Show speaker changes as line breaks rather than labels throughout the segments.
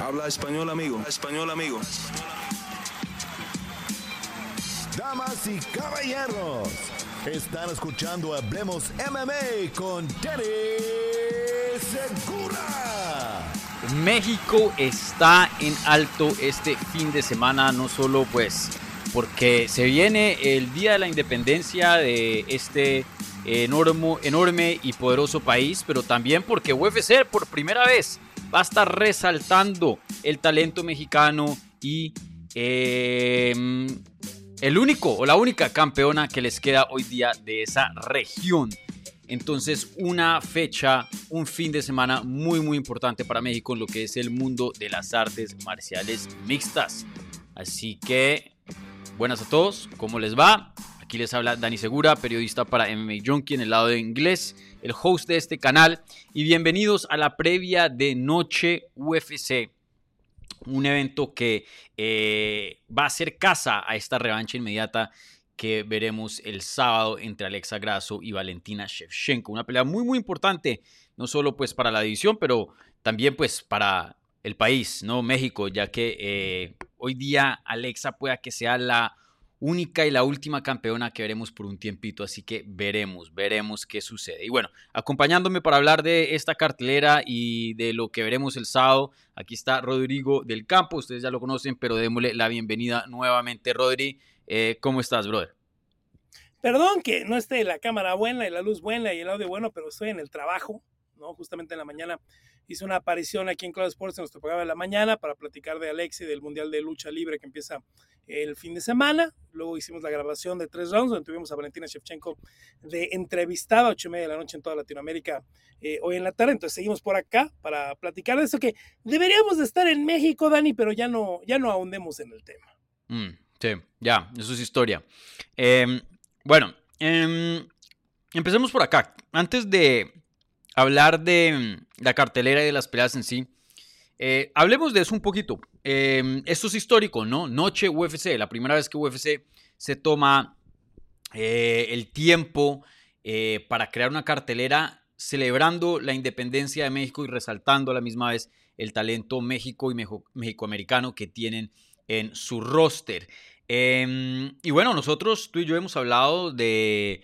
Habla español, amigo. Español, amigo.
Damas y caballeros, están escuchando Hablemos MMA con Danny Segura.
México está en alto este fin de semana, no solo pues porque se viene el Día de la Independencia de este enorme, enorme y poderoso país, pero también porque UFC por primera vez va a estar resaltando el talento mexicano y em, el único o la única campeona que les queda hoy día de esa región. Entonces, una fecha, un fin de semana muy, muy importante para México en lo que es el mundo de las artes marciales mixtas. Así que, buenas a todos, ¿cómo les va? Aquí les habla Dani Segura, periodista para MMA Junkie en el lado de inglés, el host de este canal. Y bienvenidos a la previa de Noche UFC. Un evento que eh, va a ser casa a esta revancha inmediata que veremos el sábado entre Alexa Grasso y Valentina Shevchenko. Una pelea muy, muy importante, no solo pues para la división, pero también pues para el país, ¿no? México, ya que eh, hoy día Alexa pueda que sea la única y la última campeona que veremos por un tiempito, así que veremos, veremos qué sucede. Y bueno, acompañándome para hablar de esta cartelera y de lo que veremos el sábado, aquí está Rodrigo del Campo, ustedes ya lo conocen, pero démosle la bienvenida nuevamente, Rodri. Eh, ¿Cómo estás, brother?
Perdón que no esté la cámara buena y la luz buena y el audio bueno, pero estoy en el trabajo, ¿no? Justamente en la mañana hice una aparición aquí en Cloud Sports en nuestro programa de la mañana para platicar de Alexi del Mundial de Lucha Libre que empieza el fin de semana. Luego hicimos la grabación de tres rounds donde tuvimos a Valentina Shevchenko de entrevistada a ocho y media de la noche en toda Latinoamérica eh, hoy en la tarde. Entonces seguimos por acá para platicar de eso que deberíamos de estar en México, Dani, pero ya no, ya no ahondemos en el tema.
Mm, sí, ya, eso es historia. Em, bueno, em, empecemos por acá. Antes de hablar de mm, la cartelera y de las peleas en sí, eh, hablemos de eso un poquito. Em, esto es histórico, ¿no? Noche UFC, la primera vez que UFC se toma eh, el tiempo eh, para crear una cartelera celebrando la independencia de México y resaltando a la misma vez el talento México y México-americano que tienen en su roster. Em, y bueno, nosotros, tú y yo hemos hablado de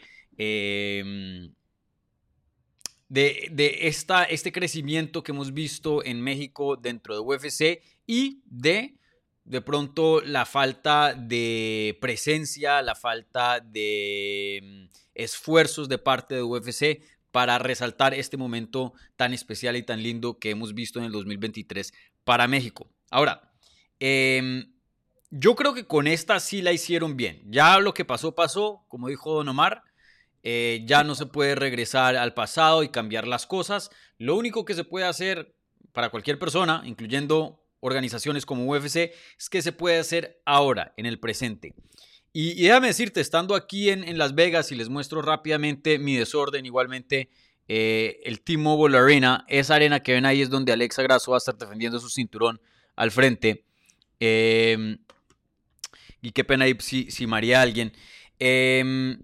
em, de, esta, este crecimiento que hemos visto en México dentro de UFC y de de pronto la falta de presencia, la falta de mm, esfuerzos de parte de UFC para resaltar este momento tan especial y tan lindo que hemos visto en el 2023 para México. Ahora, em, yo creo que con esta sí la hicieron bien. Ya lo que pasó, pasó, como dijo Don Omar. Eh, ya no se puede regresar al pasado y cambiar las cosas. Lo único que se puede hacer para cualquier persona, incluyendo organizaciones como UFC, es que se puede hacer ahora, en el presente. Y, déjame decirte, estando aquí en, Las Vegas y les muestro rápidamente mi desorden, igualmente eh, el T-Mobile Arena, esa arena que ven ahí es donde Alexa Grasso va a estar defendiendo su cinturón al frente. Em, y qué pena ahí si, si maría alguien. Eh,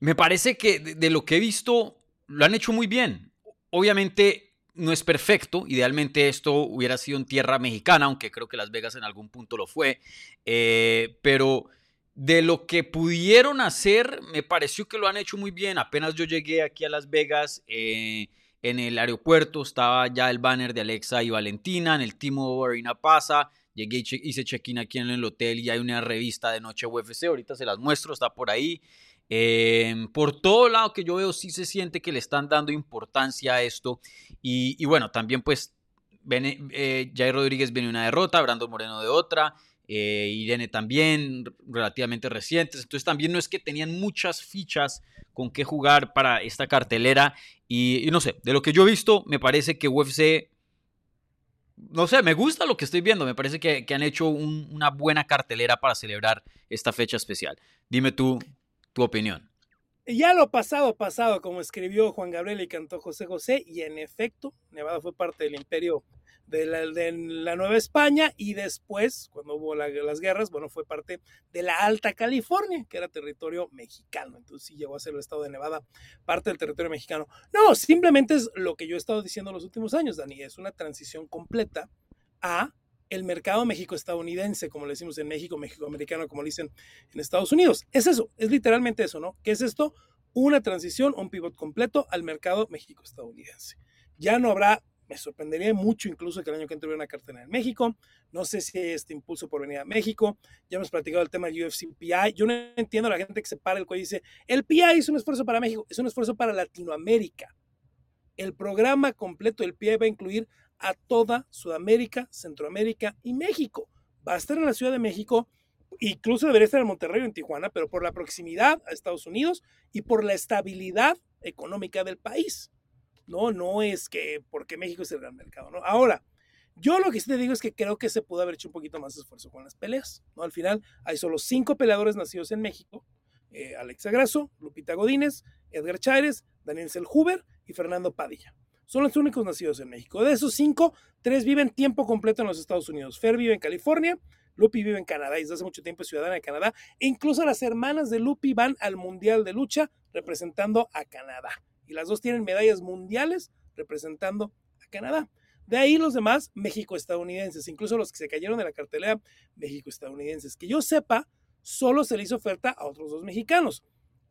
me parece que de, lo que he visto lo han hecho muy bien. Obviamente no es perfecto, idealmente esto hubiera sido en tierra mexicana, aunque creo que Las Vegas en algún punto lo fue, eh, pero de lo que pudieron hacer, me pareció que lo han hecho muy bien. Apenas yo llegué aquí a Las Vegas, eh, en el aeropuerto estaba ya el banner de Alexa y Valentina, en el Timo Arena Pasa, llegué y hice check-in aquí en el hotel y hay una revista de Noche UFC, ahorita se las muestro, está por ahí. Em, por todo lado que yo veo, sí se siente que le están dando importancia a esto. Y, bueno, también pues eh, Jair Rodríguez viene una derrota, Brando Moreno de otra, eh, Irene también, relativamente recientes. Entonces también no es que tenían muchas fichas con qué jugar para esta cartelera. Y, no sé, de lo que yo he visto, me parece que UFC... No sé, me gusta lo que estoy viendo. Me parece que, han hecho una buena cartelera para celebrar esta fecha especial. Dime tú, tu opinión.
Ya lo pasado, pasado, como escribió Juan Gabriel y cantó José José, y en efecto, Nevada fue parte del imperio de la, Nueva España y después, cuando hubo las guerras, bueno, fue parte de la Alta California, que era territorio mexicano. Entonces sí llegó a ser el estado de Nevada parte del territorio mexicano. No, simplemente es lo que yo he estado diciendo los últimos años, Dani, es una transición completa a el mercado México-estadounidense, como le decimos en México, México-americano, como dicen en Estados Unidos. Es eso, es literalmente eso, ¿no? ¿Qué es esto? Una transición, un pivot completo al mercado México-estadounidense. Ya no habrá, me sorprendería mucho incluso que el año que entre hubiera una cartera en México. No sé si hay este impulso por venir a México. Ya hemos platicado el tema del UFC PI. Yo no entiendo a la gente que se para el cuello y dice, el PI es un esfuerzo para México, es un esfuerzo para Latinoamérica. El programa completo del PI va a incluir a toda Sudamérica, Centroamérica y México. Va a estar en la Ciudad de México, incluso debería estar en Monterrey o en Tijuana, pero por la proximidad a Estados Unidos y por la estabilidad económica del país. No, no es que porque México es el gran mercado, ¿no? Ahora, yo lo que sí te digo es que creo que se pudo haber hecho un poquito más esfuerzo con las peleas, ¿no? Al final hay solo cinco peleadores nacidos en México, eh, Alexa Grasso, Lupita Godínez, Edgar Chávez, Daniel Selhuber y Fernando Padilla. Son los únicos nacidos en México. De esos cinco, tres viven tiempo completo en los Estados Unidos. Fer vive en California, Lupi vive en Canadá y desde hace mucho tiempo es ciudadana de Canadá. E incluso las hermanas de Lupi van al Mundial de Lucha representando a Canadá. Y las dos tienen medallas mundiales representando a Canadá. De ahí los demás México-estadounidenses, incluso los que se cayeron de la cartelera México-estadounidenses. Que yo sepa, solo se le hizo oferta a otros dos mexicanos.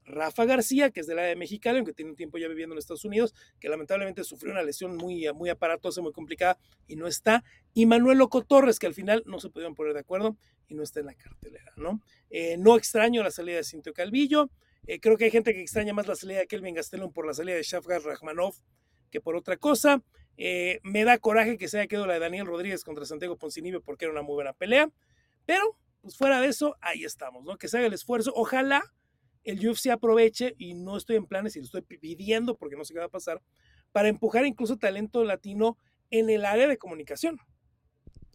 Rafa García, que es del área de Mexicali, aunque tiene un tiempo ya viviendo en Estados Unidos, que lamentablemente sufrió una lesión muy, muy aparatosa, muy complicada y no está. Y Manuel Loco Torres, que al final no se pudieron poner de acuerdo y no está en la cartelera, ¿no? Eh, no extraño la salida de Cinto Calvillo. Eh, creo que hay gente que extraña más la salida de Kelvin Gastelum por la salida de Shafgar Rachmanov que por otra cosa. Eh, me da coraje que se haya quedado la de Daniel Rodríguez contra Santiago Poncinibio porque era una muy buena pelea. Pero, pues fuera de eso, ahí estamos, ¿no? Que se haga el esfuerzo. Ojalá el UFC aproveche, y no estoy en planes y lo estoy pidiendo porque no sé qué va a pasar, para empujar incluso talento latino en el área de comunicación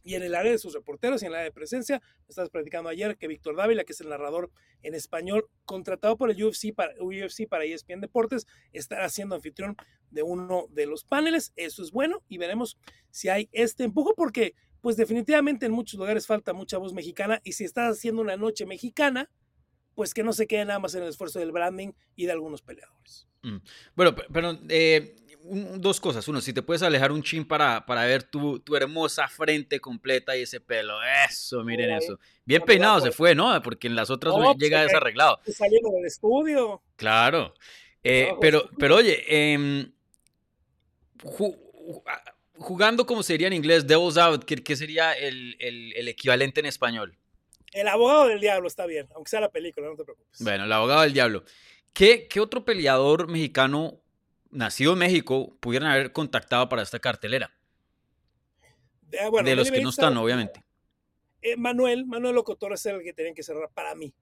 y en el área de sus reporteros y en el área de presencia. Me estabas platicando ayer que Víctor Dávila, que es el narrador en español, contratado por el UFC para, UFC para ESPN Deportes, estará siendo anfitrión de uno de los paneles. Eso es bueno y veremos si hay este empujo porque pues definitivamente en muchos lugares falta mucha voz mexicana y si estás haciendo una noche mexicana, pues que no se quede nada más en el esfuerzo del branding y de algunos peleadores.
Mm. Bueno, pero eh, dos cosas. Uno, si te puedes alejar un chin para, para ver tu, tu hermosa frente completa y ese pelo. Eso, miren eso. Bien peinado se fue, ¿no? Porque en las otras no, llega desarreglado.
Saliendo del estudio.
Claro. Eh, pero, pero oye, em, jugando como sería en inglés, Devil's Out, ¿qué, qué sería el, el, el equivalente en español?
El abogado del diablo está bien, aunque sea la película, no te preocupes.
Bueno, el abogado del diablo. ¿Qué, qué otro peleador mexicano nacido en México pudieran haber contactado para esta cartelera?
De, bueno,
de los que no están, obviamente.
Eh, Manuel, Manuel Locotor es el que tienen que cerrar para mí.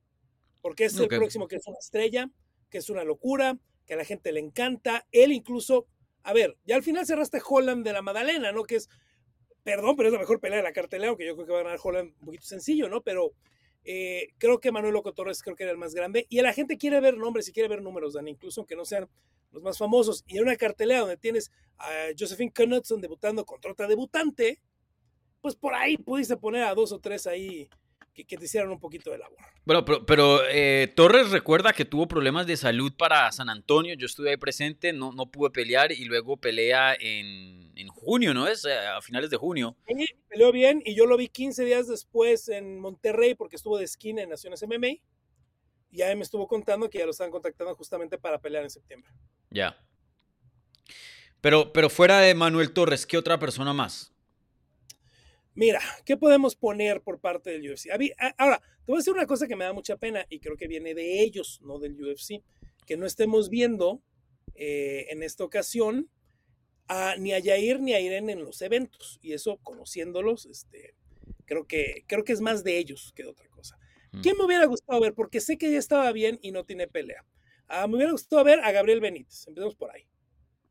Porque es el próximo que es una estrella, que es una locura, que a la gente le encanta. Él incluso, a ver, ya al final cerraste Holland de la Madalena, ¿no? Que es perdón, pero es la mejor pelea de la cartelera, aunque yo creo que va a ganar Holland un poquito sencillo, ¿no? Pero eh, creo que Manuel Loco Torres creo que era el más grande. Y la gente quiere ver nombres y quiere ver números, Dan, incluso aunque no sean los más famosos. Y en una cartelera donde tienes a Josephine Knudson debutando contra otra debutante, pues por ahí pudiste poner a dos o tres ahí que, te hicieran un poquito de labor.
Bueno, pero, eh, Torres recuerda que tuvo problemas de salud para San Antonio. Yo estuve ahí presente, no, no pude pelear y luego pelea en, en junio, ¿no es? A finales de junio.
Sí, peleó bien y yo lo vi 15 días después en Monterrey porque estuvo de esquina en Naciones MMA. Y ya me estuvo contando que ya lo estaban contactando justamente para pelear en septiembre.
Ya. Pero, pero fuera de Manuel Torres, ¿qué otra persona más?
Mira, ¿qué podemos poner por parte del UFC? Ahora, te voy a decir una cosa que me da mucha pena y creo que viene de ellos, no del UFC, que no estemos viendo eh, en esta ocasión a, ni a Jair ni a Irene en los eventos. Y eso, conociéndolos, este, creo, que, creo que es más de ellos que de otra cosa. Mm. ¿Quién me hubiera gustado ver? Porque sé que ya estaba bien y no tiene pelea. Ah, me hubiera gustado ver a Gabriel Benítez. Empecemos por ahí.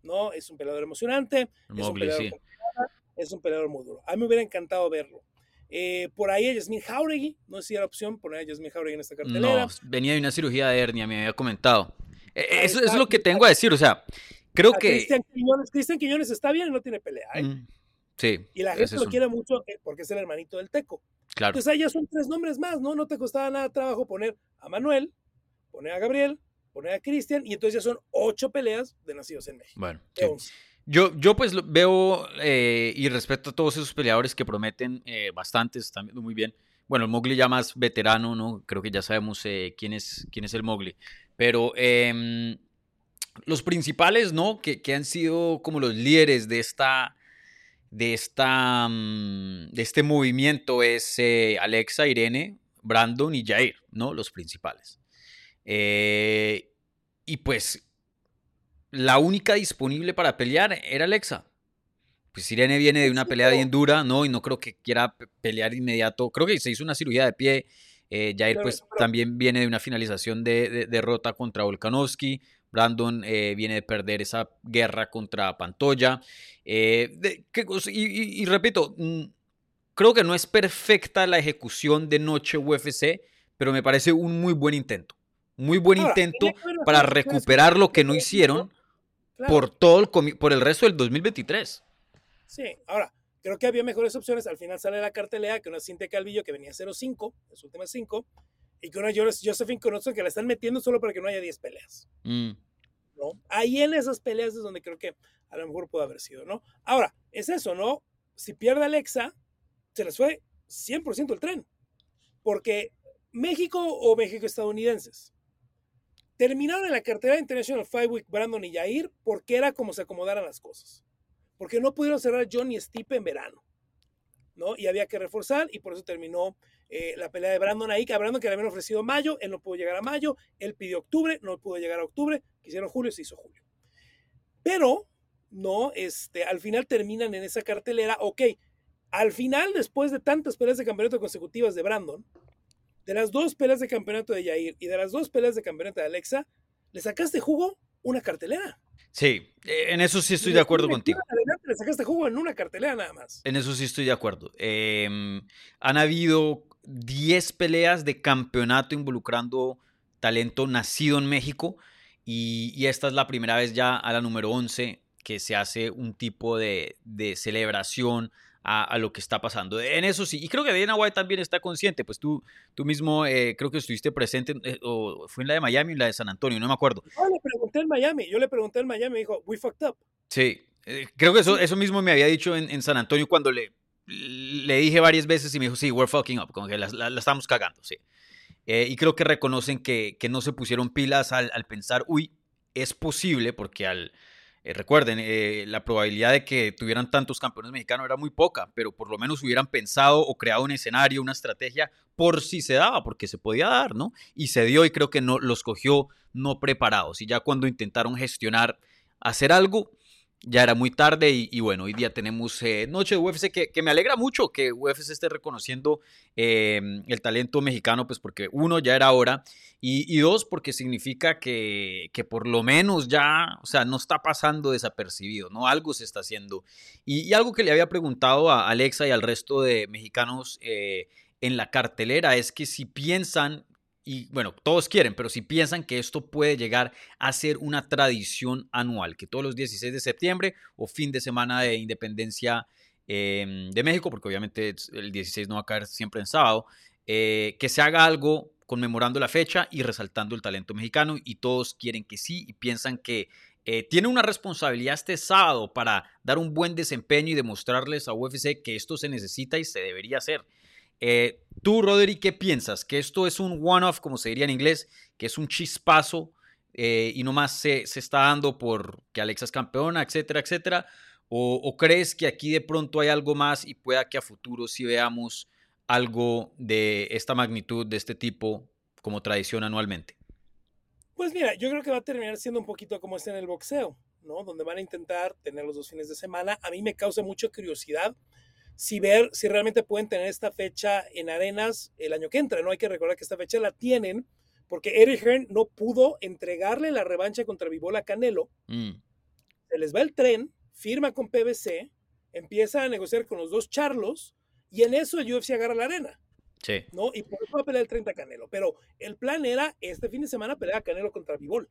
¿No? Es un peleador emocionante. es un peleador es un peleador muy duro. A mí me hubiera encantado verlo. Eh, por ahí a Yasmin Jauregui, no sé si era opción poner a Yasmin Jauregui en esta cartelera. No,
venía de una cirugía de hernia, me había comentado. E, e, eso, es lo que tengo a decir, o sea, creo que...
Cristian Quiñones, Cristian Quiñones está bien y no tiene pelea, ¿eh? Mm,
sí.
Y la gente lo quiere mucho eh, porque es el hermanito del Teco.
Claro.
Entonces ahí ya son tres nombres más, ¿no? No te costaba nada trabajo poner a Manuel, poner a Gabriel, poner a Cristian, y entonces ya son ocho peleas de nacidos en México.
Bueno, Yo, yo pues veo eh, y respeto a todos esos peleadores que prometen eh, bastantes, están viendo muy bien. Bueno, el Mowgli ya más veterano, ¿no? Creo que ya sabemos eh, quién, es, quién es el Mowgli. Pero em, los principales, ¿no? Que, que, han sido como los líderes de esta, de esta, mm, de este movimiento es Alexa, Irene, Brandon y Jair, ¿no? Los principales. y pues la única disponible para pelear era Alexa. Pues Irene viene de una pelea bien dura, ¿no? Y no creo que quiera pelear inmediato. Creo que se hizo una cirugía de pie. Eh, Jair, pues, también viene de una finalización de, derrota contra Volkanovski. Brandon eh, viene de perder esa guerra contra Pantoya. Eh, y, repito, mm, creo que no es perfecta la ejecución de Noche UFC, pero me parece un muy buen intento. Muy buen intento para recuperar lo que no hicieron por todo el, por el resto del 2023.
Sí, ahora, creo que había mejores opciones. Al final sale la cartelera que una Cintia Calvillo que venía 0-5, las últimas 5, y que una Josephine Conozco que la están metiendo solo para que no haya 10 peleas. Mm. ¿no? Ahí en esas peleas es donde creo que a lo mejor puede haber sido, ¿no? Ahora, es eso, ¿no? Si pierde Alexa, se les fue 100% el tren. Porque México o México estadounidenses terminaron en la cartera International Five Week Brandon y Jair porque era como se acomodaran las cosas. Porque no pudieron cerrar John y Stipe en verano. ¿no? Y había que reforzar y por eso terminó eh, la pelea de Brandon ahí, que a Brandon que le habían ofrecido mayo, él no pudo llegar a mayo, él pidió octubre, no pudo llegar a octubre, quisieron julio, se hizo julio. Pero, no, este, al final terminan en esa cartelera, ok, al final, después de tantas peleas de campeonato consecutivas de Brandon, de las dos peleas de campeonato de Yair y de las dos peleas de campeonato de Alexa, le sacaste jugo una cartelera.
Sí, eh, en eso sí estoy de acuerdo contigo.
le sacaste jugo en una cartelera nada más.
En eso sí estoy de acuerdo. Em, han habido 10 peleas de campeonato involucrando talento nacido en México y, y, esta es la primera vez ya a la número 11 que se hace un tipo de, de celebración a, lo que está pasando. En eso sí, y creo que Dana White también está consciente, pues tú, tú mismo eh, creo que estuviste presente, eh, o fue en la de Miami o en la de San Antonio, no me acuerdo.
Yo le pregunté en Miami, yo le pregunté en Miami, me dijo, we fucked up.
Sí, eh, creo que eso, eso mismo me había dicho en, San Antonio cuando le, le dije varias veces y me dijo, sí, we're fucking up, como que la, estamos cagando, sí. y creo que reconocen que, que no se pusieron pilas al, al pensar, uy, es posible, porque al eh, recuerden, eh, la probabilidad de que tuvieran tantos campeones mexicanos era muy poca, pero por lo menos hubieran pensado o creado un escenario, una estrategia por si se daba, porque se podía dar, ¿no? Y se dio y creo que no los cogió no preparados. Y ya cuando intentaron gestionar, hacer algo, ya era muy tarde y, bueno, hoy día tenemos eh, Noche de UFC que, me alegra mucho que UFC esté reconociendo em, el talento mexicano, pues porque uno, ya era hora y, dos, porque significa que, que, por lo menos ya, o sea, no está pasando desapercibido, ¿no? Algo se está haciendo. Y, algo que le había preguntado a Alexa y al resto de mexicanos eh, en la cartelera es que si piensan y bueno, todos quieren, pero si piensan que esto puede llegar a ser una tradición anual, que todos los 16 de septiembre o fin de semana de independencia em, de México, porque obviamente el 16 no va a caer siempre en sábado, eh, que se haga algo conmemorando la fecha y resaltando el talento mexicano y todos quieren que sí y piensan que eh, tiene una responsabilidad este sábado para dar un buen desempeño y demostrarles a UFC que esto se necesita y se debería hacer. Eh, tú, Rodri, ¿qué piensas? ¿Que esto es un one-off, como se diría en inglés? ¿Que es un chispazo eh, y nomás se, se está dando por que Alexa es campeona, etcétera, etcétera? O, crees que aquí de pronto hay algo más y pueda que a futuro sí veamos algo de esta magnitud, de este tipo, como tradición anualmente?
Pues mira, yo creo que va a terminar siendo un poquito como es en el boxeo, ¿no? Donde van a intentar tener los dos fines de semana. A mí me causa mucha curiosidad si ver si realmente pueden tener esta fecha en arenas el año que entra. No hay que recordar que esta fecha la tienen porque Eric Hearn no pudo entregarle la revancha contra Vibola Canelo. Mm. Se les va el tren, firma con PBC, empieza a negociar con los dos charlos y en eso el UFC agarra la arena.
Sí.
¿no? Y por eso va a pelear el 30 Canelo. Pero el plan era este fin de semana pelear a Canelo contra Vivol.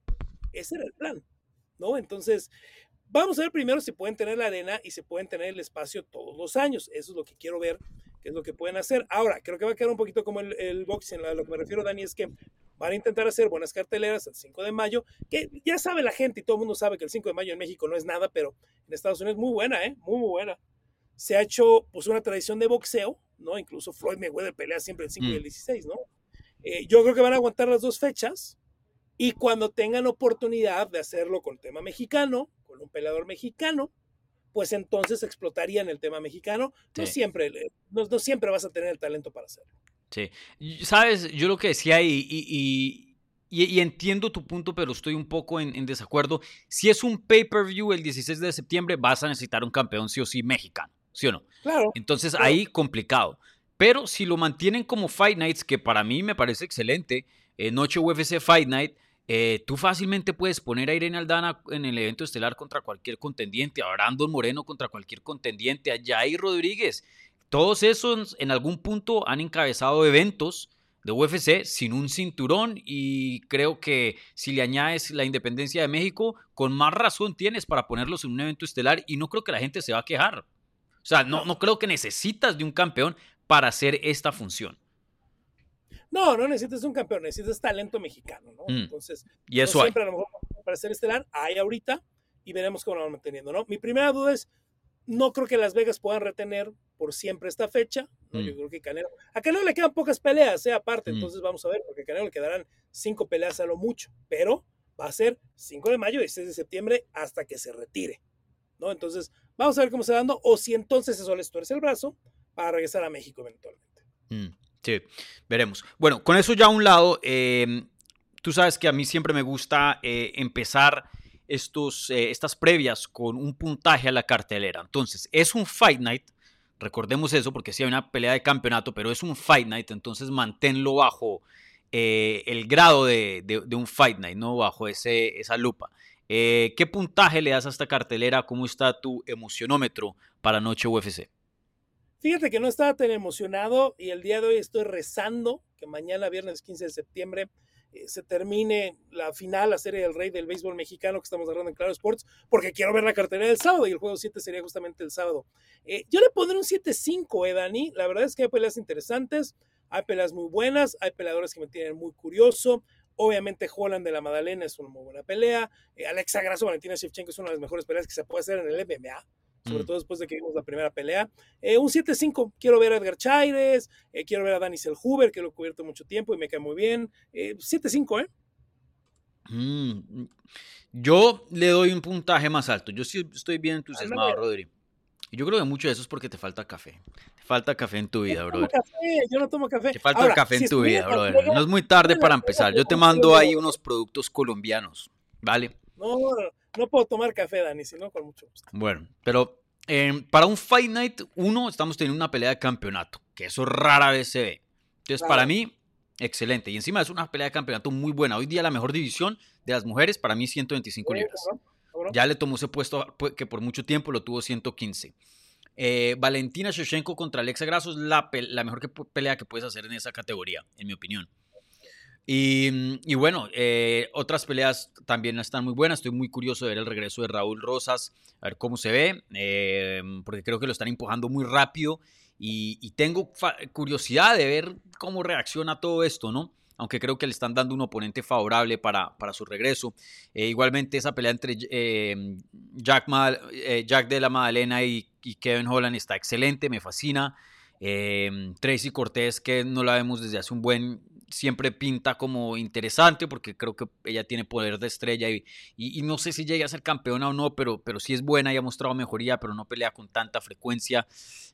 Ese era el plan. ¿no? Entonces, Vamos a ver primero si pueden tener la arena y si pueden tener el espacio todos los años. Eso es lo que quiero ver, qué es lo que pueden hacer. Ahora, creo que va a quedar un poquito como el, el boxing. A lo que me refiero, Dani, es que van a intentar hacer buenas carteleras el 5 de mayo, que ya sabe la gente y todo el mundo sabe que el 5 de mayo en México no es nada, pero en Estados Unidos es muy buena, ¿eh? Muy, muy buena. Se ha hecho pues una tradición de boxeo, ¿no? Incluso Floyd Mayweather pelea siempre el 5 y el 16, ¿no? Eh, yo creo que van a aguantar las dos fechas y cuando tengan oportunidad de hacerlo con tema mexicano, con un peleador mexicano, pues entonces explotarían el tema mexicano. No, siempre, no, no siempre vas a tener el talento para hacerlo.
Sí. Sabes, yo lo que decía y, y, y, entiendo tu punto, pero estoy un poco en, desacuerdo. Si es un pay-per-view el 16 de septiembre, vas a necesitar un campeón sí o sí mexicano, ¿sí o no?
Claro.
Entonces ahí complicado. Pero si lo mantienen como Fight Nights, que para mí me parece excelente, eh, Noche UFC Fight Night, eh, tú fácilmente puedes poner a Irene Aldana en el evento estelar contra cualquier contendiente, a Brandon Moreno contra cualquier contendiente, a Jair Rodríguez. Todos esos en algún punto han encabezado eventos de UFC sin un cinturón y creo que si le añades la independencia de México, con más razón tienes para ponerlos en un evento estelar y no creo que la gente se va a quejar. O sea, no, no creo que necesitas de un campeón para hacer esta función.
No, no necesitas un campeón, necesitas talento mexicano, ¿no?
Mm.
Entonces,
y eso
siempre a lo mejor para ser estelar hay ahorita y veremos cómo lo van manteniendo, ¿no? Mi primera duda es, no creo que Las Vegas puedan retener por siempre esta fecha. Yo mm. creo que Canelo. A Canelo le quedan pocas peleas, ¿eh? aparte. Mm. Entonces vamos a ver, porque a Canelo le quedarán cinco peleas a lo mucho. Pero va a ser 5 de mayo y 6 de septiembre hasta que se retire. ¿no? Entonces vamos a ver cómo se va dando. O si entonces eso les tuerce el brazo para regresar a México eventualmente.
Mm, veremos. Bueno, con eso ya a un lado, em, tú sabes que a mí siempre me gusta eh, empezar estos, eh, estas previas con un puntaje a la cartelera. Entonces, es un Fight Night, recordemos eso porque sí hay una pelea de campeonato, pero es un Fight Night, entonces manténlo bajo eh, el grado de, un Fight Night, ¿no? Bajo ese, esa lupa. ¿Qué puntaje le das a esta cartelera? ¿Cómo está tu emocionómetro para Noche UFC?
Fíjate que no estaba tan emocionado y el día de hoy estoy rezando que mañana, viernes 15 de septiembre, eh, se termine la final, la serie del rey del béisbol mexicano que estamos agarrando en Claro Sports, porque quiero ver la cartera del sábado y el juego 7 sería justamente el sábado. Eh, yo le pondré un 7-5, eh, Dani. La verdad es que hay peleas interesantes, hay peleas muy buenas, hay peleadores que me tienen muy curioso. Obviamente, Holland de la Madalena es una muy buena pelea. Eh, Alexa Grasso, Valentina Shevchenko es una de las mejores peleas que se puede hacer en el MMA sobre mm. todo después de que vimos la primera pelea. Eh, un 7-5, quiero ver a Edgar Chaires, eh, quiero ver a Dani Selhuber, que lo he cubierto mucho tiempo y me cae muy bien. 7-5, ¿eh?
Mm, yo le doy un puntaje más alto. Yo sí estoy bien entusiasmado, Rodri. Y yo creo que mucho de eso es porque te falta café. Te falta café en tu vida, brother.
yo no tomo café.
Te falta café en tu vida, brother. No es muy tarde para empezar. Yo te mando ahí unos productos colombianos, ¿vale?
No, no puedo tomar café, Dani, sino con mucho gusto.
Bueno, pero em, para un Fight Night, uno, estamos teniendo una pelea de campeonato, que eso rara vez se ve. Entonces, para mí, excelente. Y encima es una pelea de campeonato muy buena. Hoy día la mejor división de las mujeres, para mí, 125 libras. Ya le tomó ese puesto que por mucho tiempo lo tuvo 115. Eh, Valentina Shevchenko contra Alexa Grasso es la, la mejor pelea que puedes hacer en esa categoría, en mi opinión. Y, bueno, eh, otras peleas también están muy buenas. Estoy muy curioso de ver el regreso de Raúl Rosas, a ver cómo se ve, eh, porque creo que lo están empujando muy rápido y, tengo curiosidad de ver cómo reacciona todo esto, ¿no? Aunque creo que le están dando un oponente favorable para, para su regreso. Eh, igualmente, esa pelea entre Jack, Jack, de la Madalena y, y, Kevin Holland está excelente, me fascina. Tracy Cortés, que no la vemos desde hace un buen siempre pinta como interesante porque creo que ella tiene poder de estrella y, y, no sé si llega a ser campeona o no, pero, pero sí es buena y ha mostrado mejoría, pero no pelea con tanta frecuencia.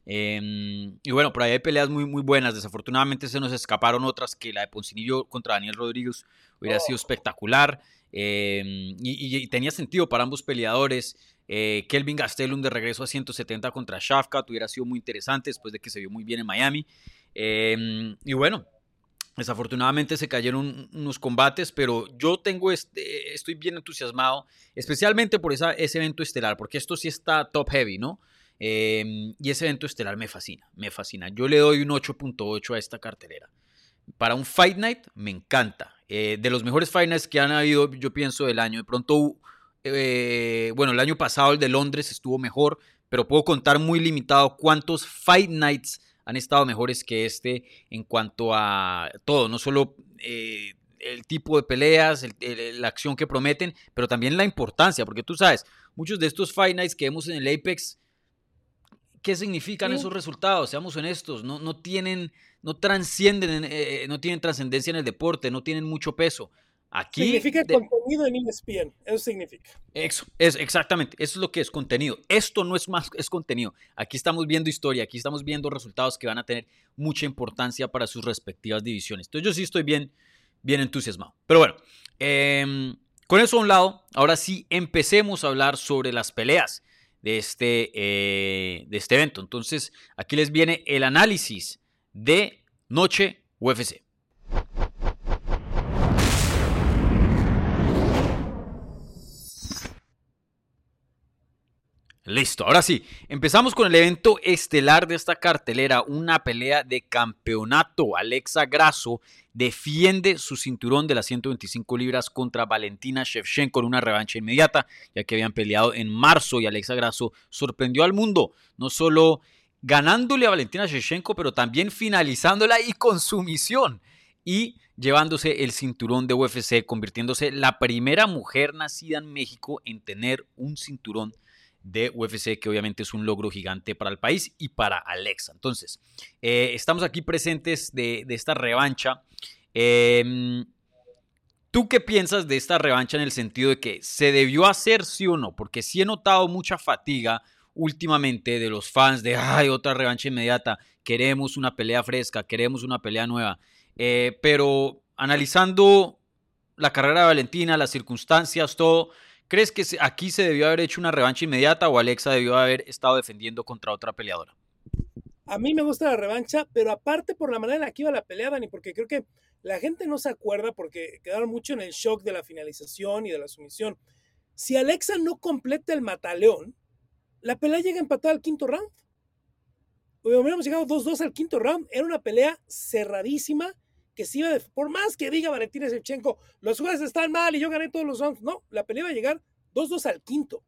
Em, y bueno, por ahí hay peleas muy, muy buenas. Desafortunadamente se nos escaparon otras que la de Poncinillo contra Daniel Rodríguez hubiera sido oh. espectacular em, y, tenía sentido para ambos peleadores. Eh, Kelvin Gastelum de regreso a 170 contra Shafkat hubiera sido muy interesante después de que se vio muy bien en Miami. Em, y bueno, Desafortunadamente se cayeron unos combates, pero yo tengo este, estoy bien entusiasmado, especialmente por esa, ese evento estelar, porque esto sí está top heavy, ¿no? Em, y ese evento estelar me fascina, me fascina. Yo le doy un 8.8 a esta cartelera. Para un Fight Night me encanta. Eh, de los mejores Fight Nights que han habido, yo pienso, del año. De pronto, eh, bueno, el año pasado el de Londres estuvo mejor, pero puedo contar muy limitado cuántos Fight Nights han estado mejores que este en cuanto a todo, no solo eh, el tipo de peleas, la acción que prometen, pero también la importancia, porque tú sabes, muchos de estos Fight Nights que vemos en el Apex, ¿qué significan esos resultados? Seamos honestos, no, no tienen, no trascienden, eh, no tienen trascendencia en el deporte, no tienen mucho peso. Aquí,
significa contenido en ESPN, eso significa.
Eso, es exactamente, eso es lo que es contenido. Esto no es más, es contenido. Aquí estamos viendo historia, aquí estamos viendo resultados que van a tener mucha importancia para sus respectivas divisiones. Entonces yo sí estoy bien, bien entusiasmado. Pero bueno, em, con eso a un lado, ahora sí empecemos a hablar sobre las peleas de este, eh, de este evento. Entonces aquí les viene el análisis de Noche UFC. Listo, ahora sí, empezamos con el evento estelar de esta cartelera, una pelea de campeonato. Alexa Grasso defiende su cinturón de las 125 libras contra Valentina Shevchenko en una revancha inmediata, ya que habían peleado en marzo y Alexa Grasso sorprendió al mundo, no solo ganándole a Valentina Shevchenko, pero también finalizándola y con sumisión y llevándose el cinturón de UFC, convirtiéndose la primera mujer nacida en México en tener un cinturón de UFC, que obviamente es un logro gigante para el país y para Alexa. Entonces, eh, estamos aquí presentes de, esta revancha. Em, ¿Tú qué piensas de esta revancha en el sentido de que se debió hacer sí o no? Porque sí he notado mucha fatiga últimamente de los fans de, ay, otra revancha inmediata, queremos una pelea fresca, queremos una pelea nueva. Eh, pero analizando la carrera de Valentina, las circunstancias, todo, ¿Crees que aquí se debió haber hecho una revancha inmediata o Alexa debió haber estado defendiendo contra otra peleadora?
A mí me gusta la revancha, pero aparte por la manera en la que iba la pelea, Dani, porque creo que la gente no se acuerda porque quedaron mucho en el shock de la finalización y de la sumisión. Si Alexa no completa el mataleón, la pelea llega empatada al quinto round. Hubiéramos llegado 2-2 al quinto round. Era una pelea cerradísima que si iba, por más que diga Valentina Shevchenko, los jueces están mal y yo gané todos los rounds, no, la pelea iba a llegar 2-2 al quinto.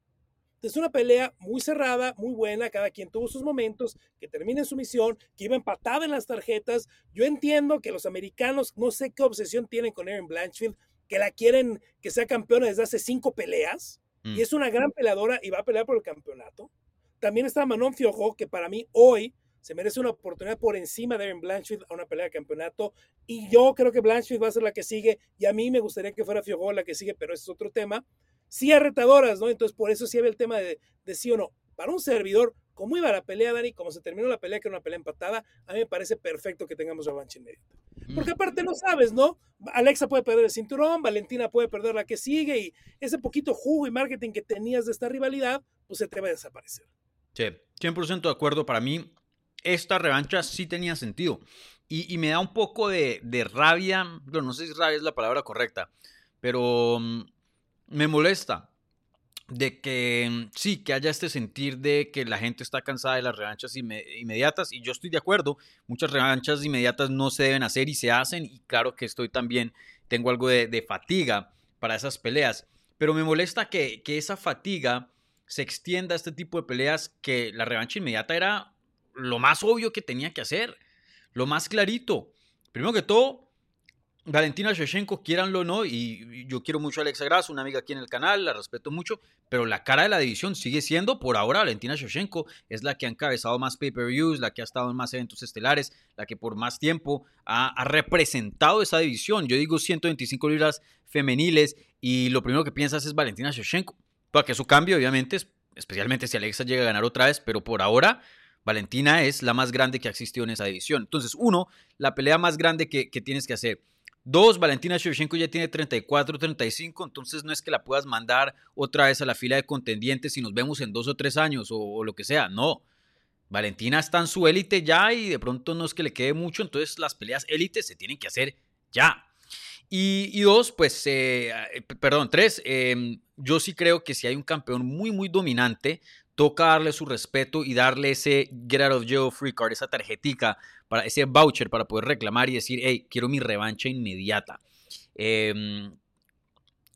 Es una pelea muy cerrada, muy buena, cada quien tuvo sus momentos, que termina en su misión, que iba empatada en las tarjetas. Yo entiendo que los americanos, no sé qué obsesión tienen con Erin Blanchfield, que la quieren que sea campeona desde hace cinco peleas, y mm. es una gran peleadora y va a pelear por el campeonato. También está Manon Fiojo, que para mí hoy se merece una oportunidad por encima de Erin Blanchfield a una pelea de campeonato. Y yo creo que Blanchfield va a ser la que sigue. Y a mí me gustaría que fuera Fiogó la que sigue, pero ese es otro tema. Sí hay retadoras, ¿no? Entonces, por eso sí había el tema de, sí o no. Para un servidor, ¿cómo iba la pelea, Dani? Como se terminó la pelea, que era una pelea empatada, a mí me parece perfecto que tengamos revancha inmediata. Porque aparte no sabes, ¿no? Alexa puede perder el cinturón, Valentina puede perder la que sigue y ese poquito jugo y marketing que tenías de esta rivalidad, pues se te va a desaparecer.
Sí, 100% de acuerdo. Para mí, esta revancha sí tenía sentido. Y, me da un poco de, rabia, no sé si rabia es la palabra correcta, pero mm, me molesta de que mm, sí, que haya este sentir de que la gente está cansada de las revanchas inmediatas. Y yo estoy de acuerdo, muchas revanchas inmediatas no se deben hacer y se hacen. Y claro que estoy también, tengo algo de, fatiga para esas peleas, pero me molesta que esa fatiga se extienda a este tipo de peleas que la revancha inmediata era lo más obvio que tenía que hacer, lo más clarito. Primero que todo, Valentina Shevchenko, quieranlo o no, y yo quiero mucho a Alexa Grasso, una amiga aquí en el canal, la respeto mucho, pero la cara de la división sigue siendo por ahora Valentina Shevchenko, es la que ha encabezado más pay-per-views, la que ha estado en más eventos estelares, la que por más tiempo ha, representado esa división. Yo digo 125 libras femeniles y lo primero que piensas es Valentina Shevchenko, para que su cambio, obviamente, especialmente si Alexa llega a ganar otra vez, pero por ahora Valentina es la más grande que ha existido en esa división. Entonces, uno, la pelea más grande que, tienes que hacer. Dos, Valentina Shevchenko ya tiene 34, 35, entonces no es que la puedas mandar otra vez a la fila de contendientes y nos vemos en dos o tres años o, lo que sea. No. Valentina está en su élite ya y de pronto no es que le quede mucho, entonces las peleas élites se tienen que hacer ya. Y, dos, pues, eh, eh, perdón, tres, em, yo sí creo que si hay un campeón muy, muy dominante, toca darle su respeto y darle ese get out of jail free card, esa tarjetica, para, ese voucher para poder reclamar y decir, hey, quiero mi revancha inmediata. Em,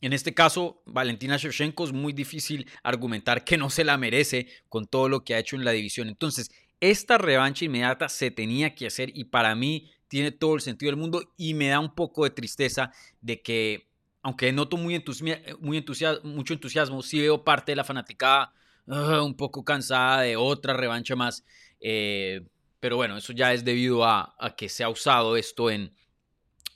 en este caso, Valentina Shevchenko es muy difícil argumentar que no se la merece con todo lo que ha hecho en la división. Entonces, esta revancha inmediata se tenía que hacer y para mí tiene todo el sentido del mundo y me da un poco de tristeza de que, aunque noto muy, muy mucho entusiasmo, sí veo parte de la fanaticada un poco cansada de otra revancha más. Eh, pero bueno, eso ya es debido a, que se ha usado esto en,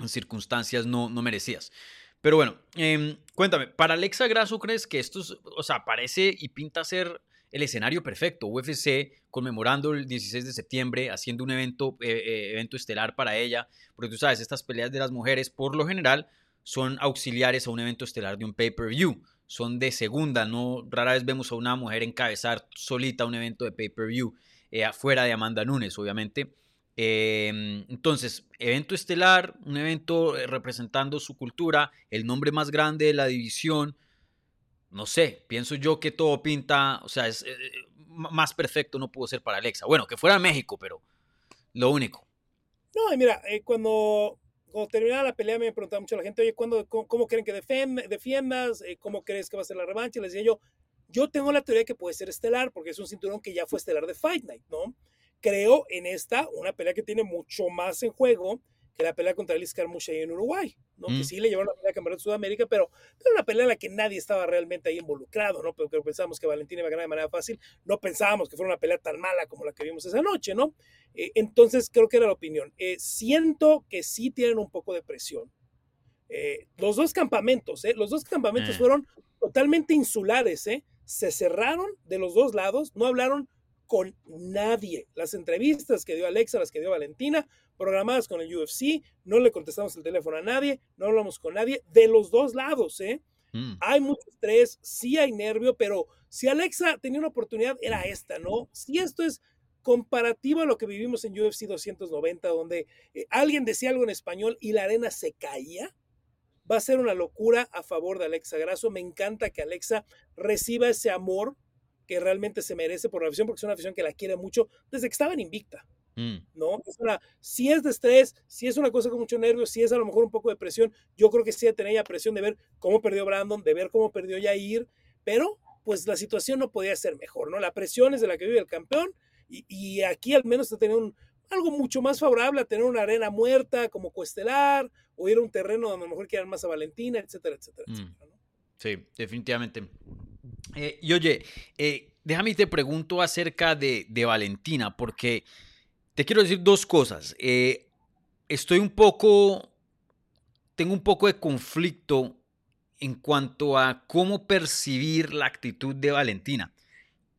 circunstancias no, no merecidas. Pero bueno, em, cuéntame, para Alexa Grasso, ¿crees que esto, o sea, parece y pinta ser el escenario perfecto? UFC conmemorando el 16 de septiembre, haciendo un evento, eh, eh, evento estelar para ella, porque tú sabes, estas peleas de las mujeres por lo general son auxiliares a un evento estelar de un pay-per-view, son de segunda, no rara vez vemos a una mujer encabezar solita un evento de pay-per-view, eh, afuera de Amanda Nunes, obviamente. Em, entonces, evento estelar, un evento eh, representando su cultura, el nombre más grande de la división. No sé, pienso yo que todo pinta, o sea, es eh, más perfecto no pudo ser para Alexa. Bueno, que fuera México, pero lo único.
No, mira, eh, cuando, cuando terminaba la pelea me preguntaba mucho la gente, oye, ¿cuándo, cómo, creen que defiendas? ¿Cómo crees que va a ser la revancha? Y les decía yo, yo tengo la teoría que puede ser estelar, porque es un cinturón que ya fue estelar de Fight Night, ¿no? creo en esta una pelea que tiene mucho más en juego que la pelea contra Liz Carmouche en Uruguay, ¿no? Que mm. sí le llevaron la pelea a Campeonato de Sudamérica, pero, pero una pelea en la que nadie estaba realmente ahí involucrado, ¿no? Pero pensábamos que Valentina iba a ganar de manera fácil, no pensábamos que fuera una pelea tan mala como la que vimos esa noche, ¿no? Eh, entonces creo que era la opinión. Eh, siento que sí tienen un poco de presión. Eh, los dos campamentos, ¿eh? Los dos campamentos fueron totalmente insulares, ¿eh? Se cerraron de los dos lados, no hablaron con nadie. Las entrevistas que dio Alexa, las que dio Valentina, programadas con el UFC, no le contestamos el teléfono a nadie, no hablamos con nadie, de los dos lados, ¿eh? Mm. Hay mucho estrés, sí hay nervio, pero si Alexa tenía una oportunidad, era esta, ¿no? Si esto es comparativo a lo que vivimos en UFC 290, donde eh, alguien decía algo en español y la arena se caía, va a ser una locura a favor de Alexa Grasso. Me encanta que Alexa reciba ese amor que realmente se merece por la afición, porque es una afición que la quiere mucho desde que estaba en Invicta. Mm. ¿No? Es una, si es de estrés, si es una cosa con mucho nervio, si es a lo mejor un poco de presión, yo creo que sí tenía presión de ver cómo perdió Brandon, de ver cómo perdió Jair, pero pues la situación no podía ser mejor, ¿no? La presión es de la que vive el campeón y, aquí al menos te tenía un, algo mucho más favorable a tener una arena muerta como Cuestelar o ir a un terreno donde a lo mejor quieran más a Valentina, etcétera, etcétera, mm. etcétera
Sí, definitivamente. Eh, y oye, eh, déjame y te pregunto acerca de, Valentina, porque te quiero decir dos cosas. Eh, estoy un poco, tengo un poco de conflicto en cuanto a cómo percibir la actitud de Valentina.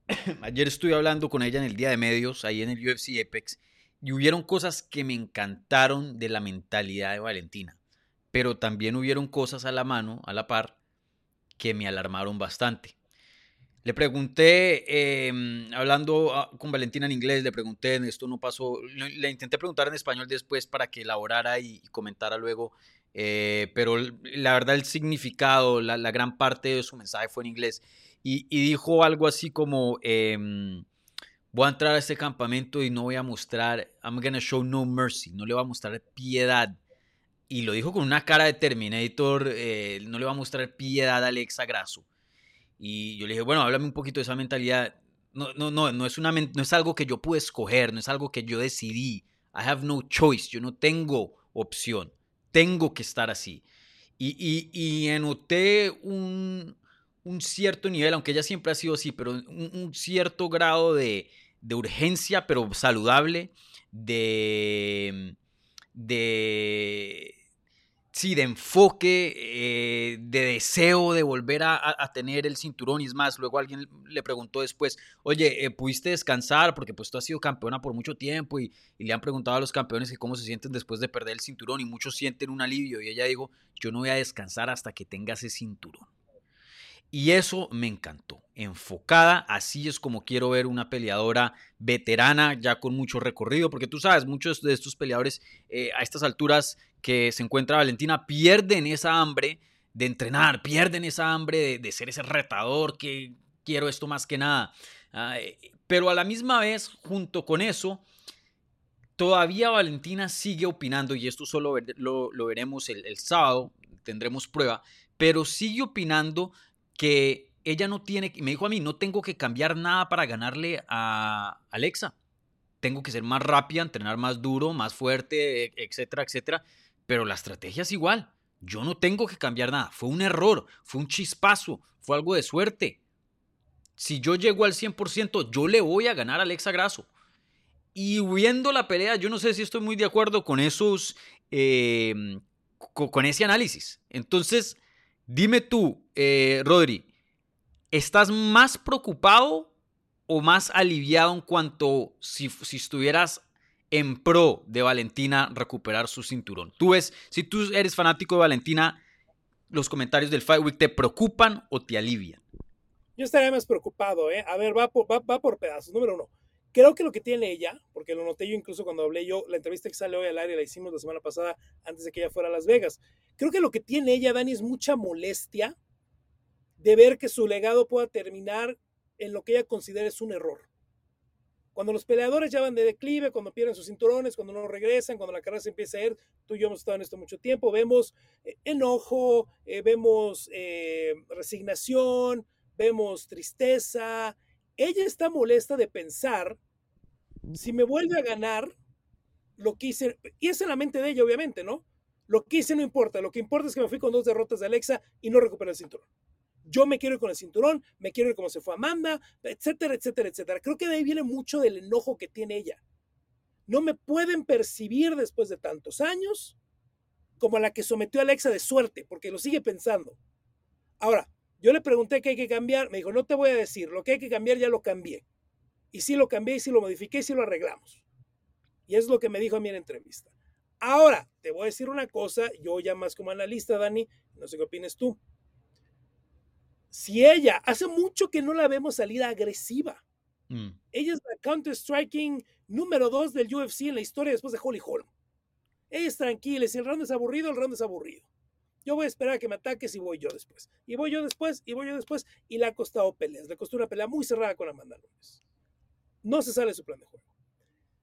Ayer estuve hablando con ella en el día de medios, ahí en el UFC Apex, y hubieron cosas que me encantaron de la mentalidad de Valentina, pero también hubieron cosas a la mano, a la par, que me alarmaron bastante. Le pregunté, em, hablando ah, con Valentina en inglés, le pregunté, esto no pasó, le intenté preguntar en español después para que elaborara y, comentara luego, eh, pero la verdad el significado, la, gran parte de su mensaje fue en inglés. Y, dijo algo así como, em, voy a entrar a este campamento y no voy a mostrar, I'm gonna show no mercy, no le voy a mostrar piedad y lo dijo con una cara de Terminator, eh, no le va a mostrar piedad a Alexa Grasso. Y yo le dije, bueno, háblame un poquito de esa mentalidad. No, no, no, no es, una, no es algo que yo pude escoger, no es algo que yo decidí. I have no choice, yo no tengo opción, tengo que estar así. Y, y, y anoté un, un, cierto nivel, aunque ella siempre ha sido así, pero un, un cierto grado de, de urgencia, pero saludable, de, de sí, de enfoque, eh, de deseo de volver a, tener el cinturón. Y es más, luego alguien le preguntó después, oye, eh, ¿pudiste descansar? Porque pues tú has sido campeona por mucho tiempo y, le han preguntado a los campeones que cómo se sienten después de perder el cinturón y muchos sienten un alivio. Y ella dijo, yo no voy a descansar hasta que tenga ese cinturón. Y eso me encantó. Enfocada, así es como quiero ver una peleadora veterana, ya con mucho recorrido, porque tú sabes, muchos de estos peleadores eh, a estas alturas que se encuentra Valentina pierden esa hambre de entrenar, pierden esa hambre de, ser ese retador que quiero esto más que nada. pero a la misma vez, junto con eso, todavía Valentina sigue opinando, y esto solo lo, veremos el sábado, tendremos prueba, pero sigue opinando que ella no tiene, me dijo a mí, no tengo que cambiar nada para ganarle a Alexa tengo que ser más rápida, entrenar más duro, más fuerte, e, etcétera, etcétera. Pero la estrategia es igual. Yo no tengo que cambiar nada. Fue un error, fue un chispazo, fue algo de suerte. Si yo llego al 100%, yo le voy a ganar a Alexa Grasso. Y viendo la pelea, yo no sé si estoy muy de acuerdo con esos, em, con ese análisis. Entonces, dime tú, eh, Rodri, ¿estás más preocupado o más aliviado en cuanto si, si estuvieras en pro de Valentina recuperar su cinturón? Tú ves, si tú eres fanático de Valentina, los comentarios del Fight Week te preocupan o te alivian.
Yo estaría más preocupado, ¿eh? A ver, va por, va, va por pedazos. Número uno, creo que lo que tiene ella, porque lo noté yo incluso cuando hablé yo, la entrevista que sale hoy al aire la hicimos la semana pasada antes de que ella fuera a Las Vegas. Creo que lo que tiene ella, Dani, es mucha molestia de ver que su legado pueda terminar en lo que ella considera es un error. Cuando los peleadores ya van de declive, cuando pierden sus cinturones, cuando no regresan, cuando la carrera se empieza a ir, tú y yo hemos estado en esto mucho tiempo, vemos eh, enojo, eh, vemos eh, resignación, vemos tristeza. Ella está molesta de pensar, si me vuelve a ganar, lo que hice, y es en la mente de ella, obviamente, ¿no? Lo que hice no importa, lo que importa es que me fui con dos derrotas de Alexa y no recuperé el cinturón. Yo me quiero ir con el cinturón, me quiero ir como se fue Amanda, etcétera, etcétera, etcétera. Creo que de ahí viene mucho del enojo que tiene ella. No me pueden percibir después de tantos años como la que sometió a Alexa de suerte, porque lo sigue pensando. Ahora, yo le pregunté qué hay que cambiar, me dijo, no te voy a decir, lo que hay que cambiar ya lo cambié. Y sí lo cambié, y sí lo modifiqué, y sí lo arreglamos. Y es lo que me dijo a mí en entrevista. Ahora, te voy a decir una cosa, yo ya más como analista, Dani, no sé qué opinas tú. Si ella, hace mucho que no la vemos salir agresiva. Mm. Ella es la counter-striking número dos del UFC en la historia después de Holly Holm. Ella es tranquila, si el round es aburrido, el round es aburrido. Yo voy a esperar a que me ataques y voy yo después. Y voy yo después, y voy yo después. Y le ha costado peleas. Le costó una pelea muy cerrada con Amanda Nunes. No se sale su plan de juego.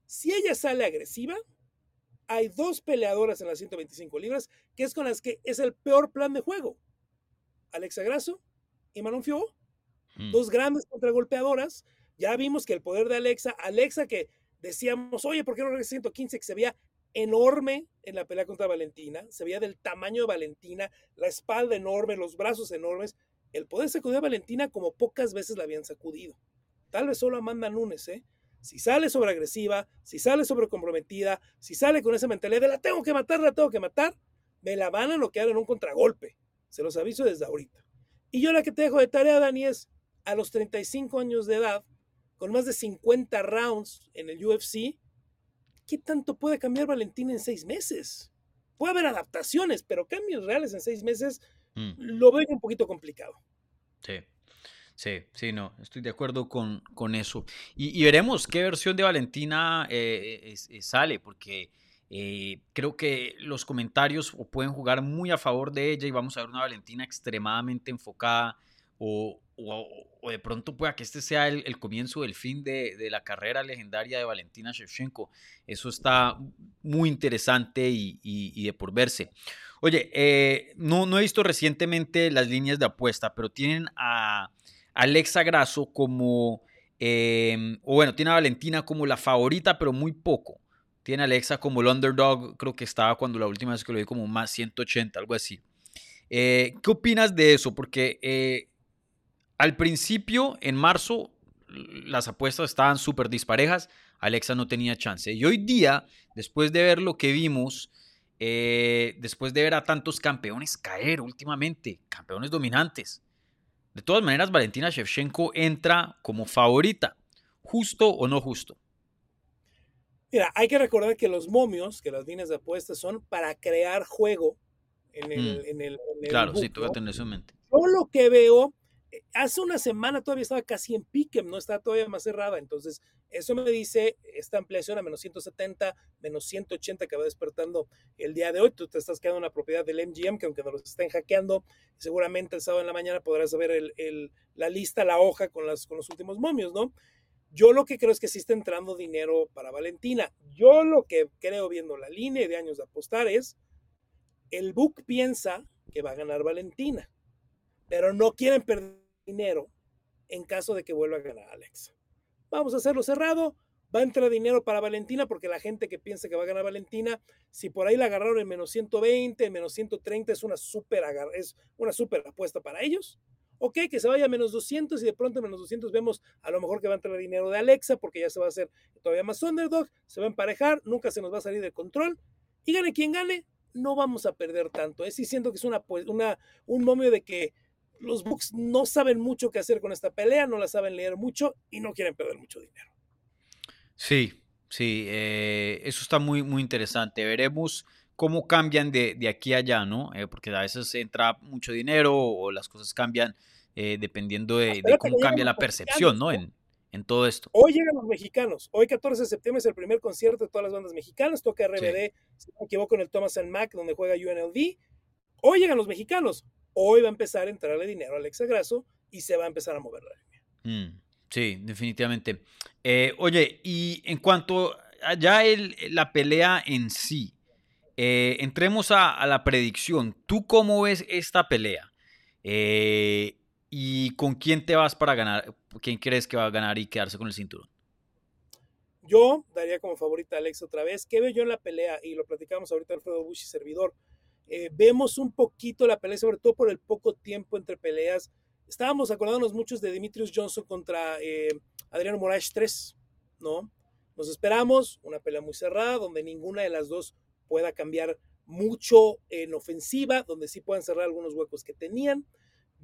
Si ella sale agresiva, hay dos peleadoras en las 125 libras que es con las que es el peor plan de juego. Alexa Grasso y Manon Fio. Hmm. Dos grandes contragolpeadoras. Ya vimos que el poder de Alexa, Alexa que decíamos, oye, ¿por qué no regresa 115? Que se veía enorme en la pelea contra Valentina, se veía del tamaño de Valentina, la espalda enorme, los brazos enormes. El poder sacudir a Valentina como pocas veces la habían sacudido. Tal vez solo Amanda Nunes, ¿eh? Si sale sobre agresiva, si sale sobre comprometida, si sale con esa mentalidad de la tengo que matar, la tengo que matar, me la van a noquear en un contragolpe. Se los aviso desde ahorita. Y yo la que te dejo de tarea, Dani, es a los 35 años de edad, con más de 50 rounds en el UFC, ¿qué tanto puede cambiar Valentina en seis meses? Puede haber adaptaciones, pero cambios reales en seis meses mm. lo veo un poquito complicado.
Sí. Sí, sí, no, estoy de acuerdo con, con eso. Y, veremos qué versión de Valentina eh, sale, porque eh, creo que los comentarios pueden jugar muy a favor de ella y vamos a ver una Valentina extremadamente enfocada o, de pronto pueda que este sea el, comienzo del fin de, la carrera legendaria de Valentina Shevchenko. Eso está muy interesante y, de por verse. Oye, eh, no, no he visto recientemente las líneas de apuesta, pero tienen a Alexa Grasso como, em, o bueno, tiene a Valentina como la favorita, pero muy poco. Tiene Alexa como el underdog, creo que estaba cuando la última vez que lo vi como más 180, algo así. Eh, ¿Qué opinas de eso? Porque eh, al principio, en marzo, las apuestas estaban súper disparejas. Alexa no tenía chance. Y hoy día, después de ver lo que vimos, eh, después de ver a tantos campeones caer últimamente, campeones dominantes, de todas maneras, Valentina Shevchenko entra como favorita. ¿Justo o no justo?
Mira, hay que recordar que los momios, que las líneas de apuestas son para crear juego en el.
Mm. claro, sí, tú vas a tener eso en mente.
Yo lo que veo hace una semana todavía estaba casi en pique, no está todavía más cerrada. Entonces, eso me dice esta ampliación a menos 170, menos 180 que va despertando el día de hoy. Tú te estás quedando en la propiedad del MGM, que aunque nos los estén hackeando, seguramente el sábado en la mañana podrás ver el, la lista, la hoja con, las, con los últimos momios, ¿no? Yo lo que creo es que sí está entrando dinero para Valentina. Yo lo que creo viendo la línea de años de apostar es, el book piensa que va a ganar Valentina, pero no quieren perder dinero en caso de que vuelva a ganar Alex. Vamos a hacerlo cerrado. va a entrar dinero para Valentina porque la gente que piensa que va a ganar Valentina, si por ahí la agarraron en menos 120, en menos 130, es una súper es una super apuesta para ellos. Ok, que se vaya a menos 200 y de pronto en menos 200 vemos a lo mejor que va a entrar dinero de Alexa porque ya se va a hacer todavía más underdog, se va a emparejar, nunca se nos va a salir de control y gane quien gane, no vamos a perder tanto. Es ¿eh? siento que es una, pues, una, un momento de que los Bucks no saben mucho qué hacer con esta pelea, no la saben leer mucho y no quieren perder mucho dinero.
Sí, sí, eh, eso está muy, muy interesante. Veremos cómo cambian de, de aquí a allá, ¿no? Eh, porque a veces entra mucho dinero o las cosas cambian eh, dependiendo de, cómo cambia la percepción, ¿no? En, en, todo esto.
Hoy llegan los mexicanos. Hoy, 14 de septiembre, es el primer concierto de todas las bandas mexicanas. Toca RBD, si no me equivoco, en el Thomas and Mac, donde juega UNLV. Hoy llegan los mexicanos. Hoy va a empezar a entrarle dinero a Alexa Grasso y se va a empezar a mover la línea.
Mm, sí, definitivamente. Eh, oye, y en cuanto a ya el, la pelea en sí, eh, entremos a, a, la predicción. ¿Tú cómo ves esta pelea? Eh, ¿Y con quién te vas para ganar? ¿Quién crees que va a ganar y quedarse con el cinturón?
Yo daría como favorita a Alex otra vez. ¿Qué veo yo en la pelea? Y lo platicamos ahorita Alfredo Bush y servidor. Eh, vemos un poquito la pelea, sobre todo por el poco tiempo entre peleas. Estábamos acordándonos muchos de Dimitrius Johnson contra eh, Adriano Moraes 3, ¿no? Nos esperamos una pelea muy cerrada, donde ninguna de las dos pueda cambiar mucho en ofensiva, donde sí puedan cerrar algunos huecos que tenían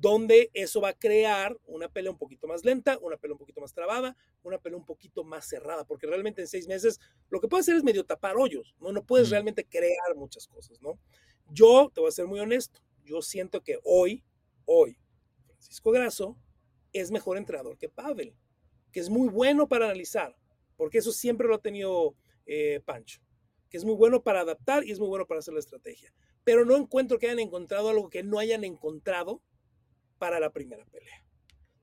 donde eso va a crear una pelea un poquito más lenta, una pelea un poquito más trabada, una pelea un poquito más cerrada, porque realmente en seis meses lo que puede hacer es medio tapar hoyos, ¿no? No puedes realmente crear muchas cosas, ¿no? Yo, te voy a ser muy honesto, yo siento que hoy, hoy, Francisco Grasso es mejor entrenador que Pavel, que es muy bueno para analizar, porque eso siempre lo ha tenido eh, Pancho, que es muy bueno para adaptar y es muy bueno para hacer la estrategia. Pero no encuentro que hayan encontrado algo que no hayan encontrado para la primera pelea.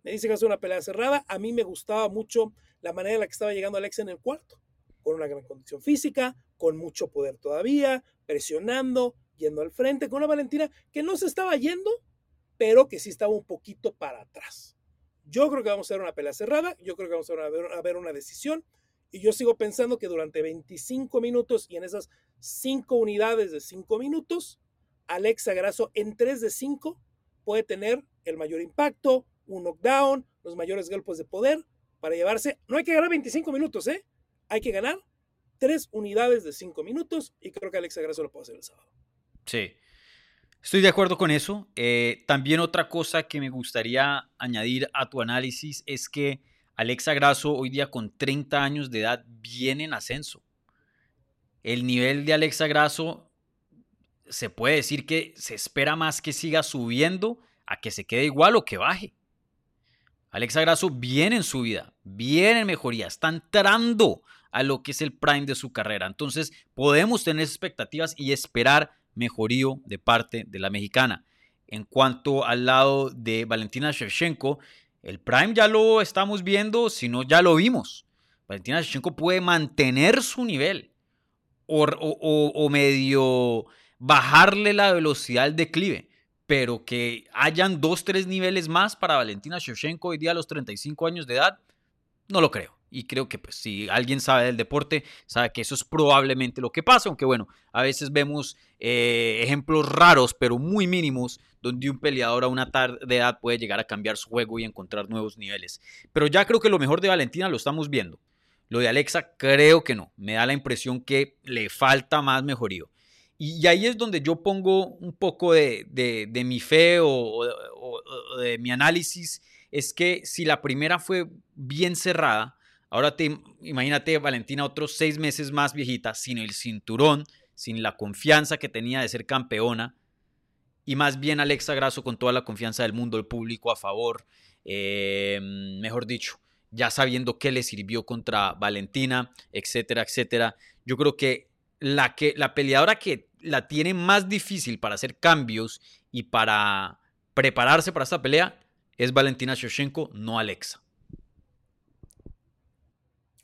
Me dice que es una pelea cerrada. A mí me gustaba mucho la manera en la que estaba llegando Alexa en el cuarto, con una gran condición física, con mucho poder todavía, presionando, yendo al frente, con una Valentina que no se estaba yendo, pero que sí estaba un poquito para atrás. Yo creo que vamos a ver una pelea cerrada, yo creo que vamos a ver, a ver una decisión, y yo sigo pensando que durante 25 minutos y en esas 5 unidades de 5 minutos, Alexa Grasso en 3 de 5 puede tener el mayor impacto, un knockdown, los mayores golpes de poder para llevarse. No hay que ganar 25 minutos, ¿eh? Hay que ganar tres unidades de 5 minutos y creo que Alexa Grasso lo puede hacer el sábado.
Sí. Estoy de acuerdo con eso. Eh, también otra cosa que me gustaría añadir a tu análisis es que Alexa Grasso hoy día con 30 años de edad viene en ascenso. El nivel de Alexa Grasso se puede decir que se espera más que siga subiendo a que se quede igual o que baje. Alexa Grasso viene en su vida, viene en mejoría, está entrando a lo que es el prime de su carrera. Entonces podemos tener expectativas y esperar mejorío de parte de la mexicana. En cuanto al lado de Valentina Shevchenko, el prime ya lo estamos viendo, si no ya lo vimos. Valentina Shevchenko puede mantener su nivel o, o medio bajarle la velocidad al declive, pero que hayan dos, tres niveles más para Valentina Shevchenko hoy día a los 35 años de edad, no lo creo. Y creo que pues, si alguien sabe del deporte, sabe que eso es probablemente lo que pasa, aunque bueno, a veces vemos eh, ejemplos raros, pero muy mínimos, donde un peleador a una tarde edad puede llegar a cambiar su juego y encontrar nuevos niveles. Pero ya creo que lo mejor de Valentina lo estamos viendo. Lo de Alexa creo que no. Me da la impresión que le falta más mejorío. Y, ahí es donde yo pongo un poco de, mi fe o, de mi análisis, es que si la primera fue bien cerrada, ahora te imagínate Valentina otros seis meses más viejita, sin el cinturón, sin la confianza que tenía de ser campeona, y más bien Alexa Grasso con toda la confianza del mundo, el público a favor, eh, mejor dicho, ya sabiendo qué le sirvió contra Valentina, etcétera, etcétera. Yo creo que la, que, la peleadora que la tiene más difícil para hacer cambios y para prepararse para esta pelea es Valentina Shevchenko, no Alexa.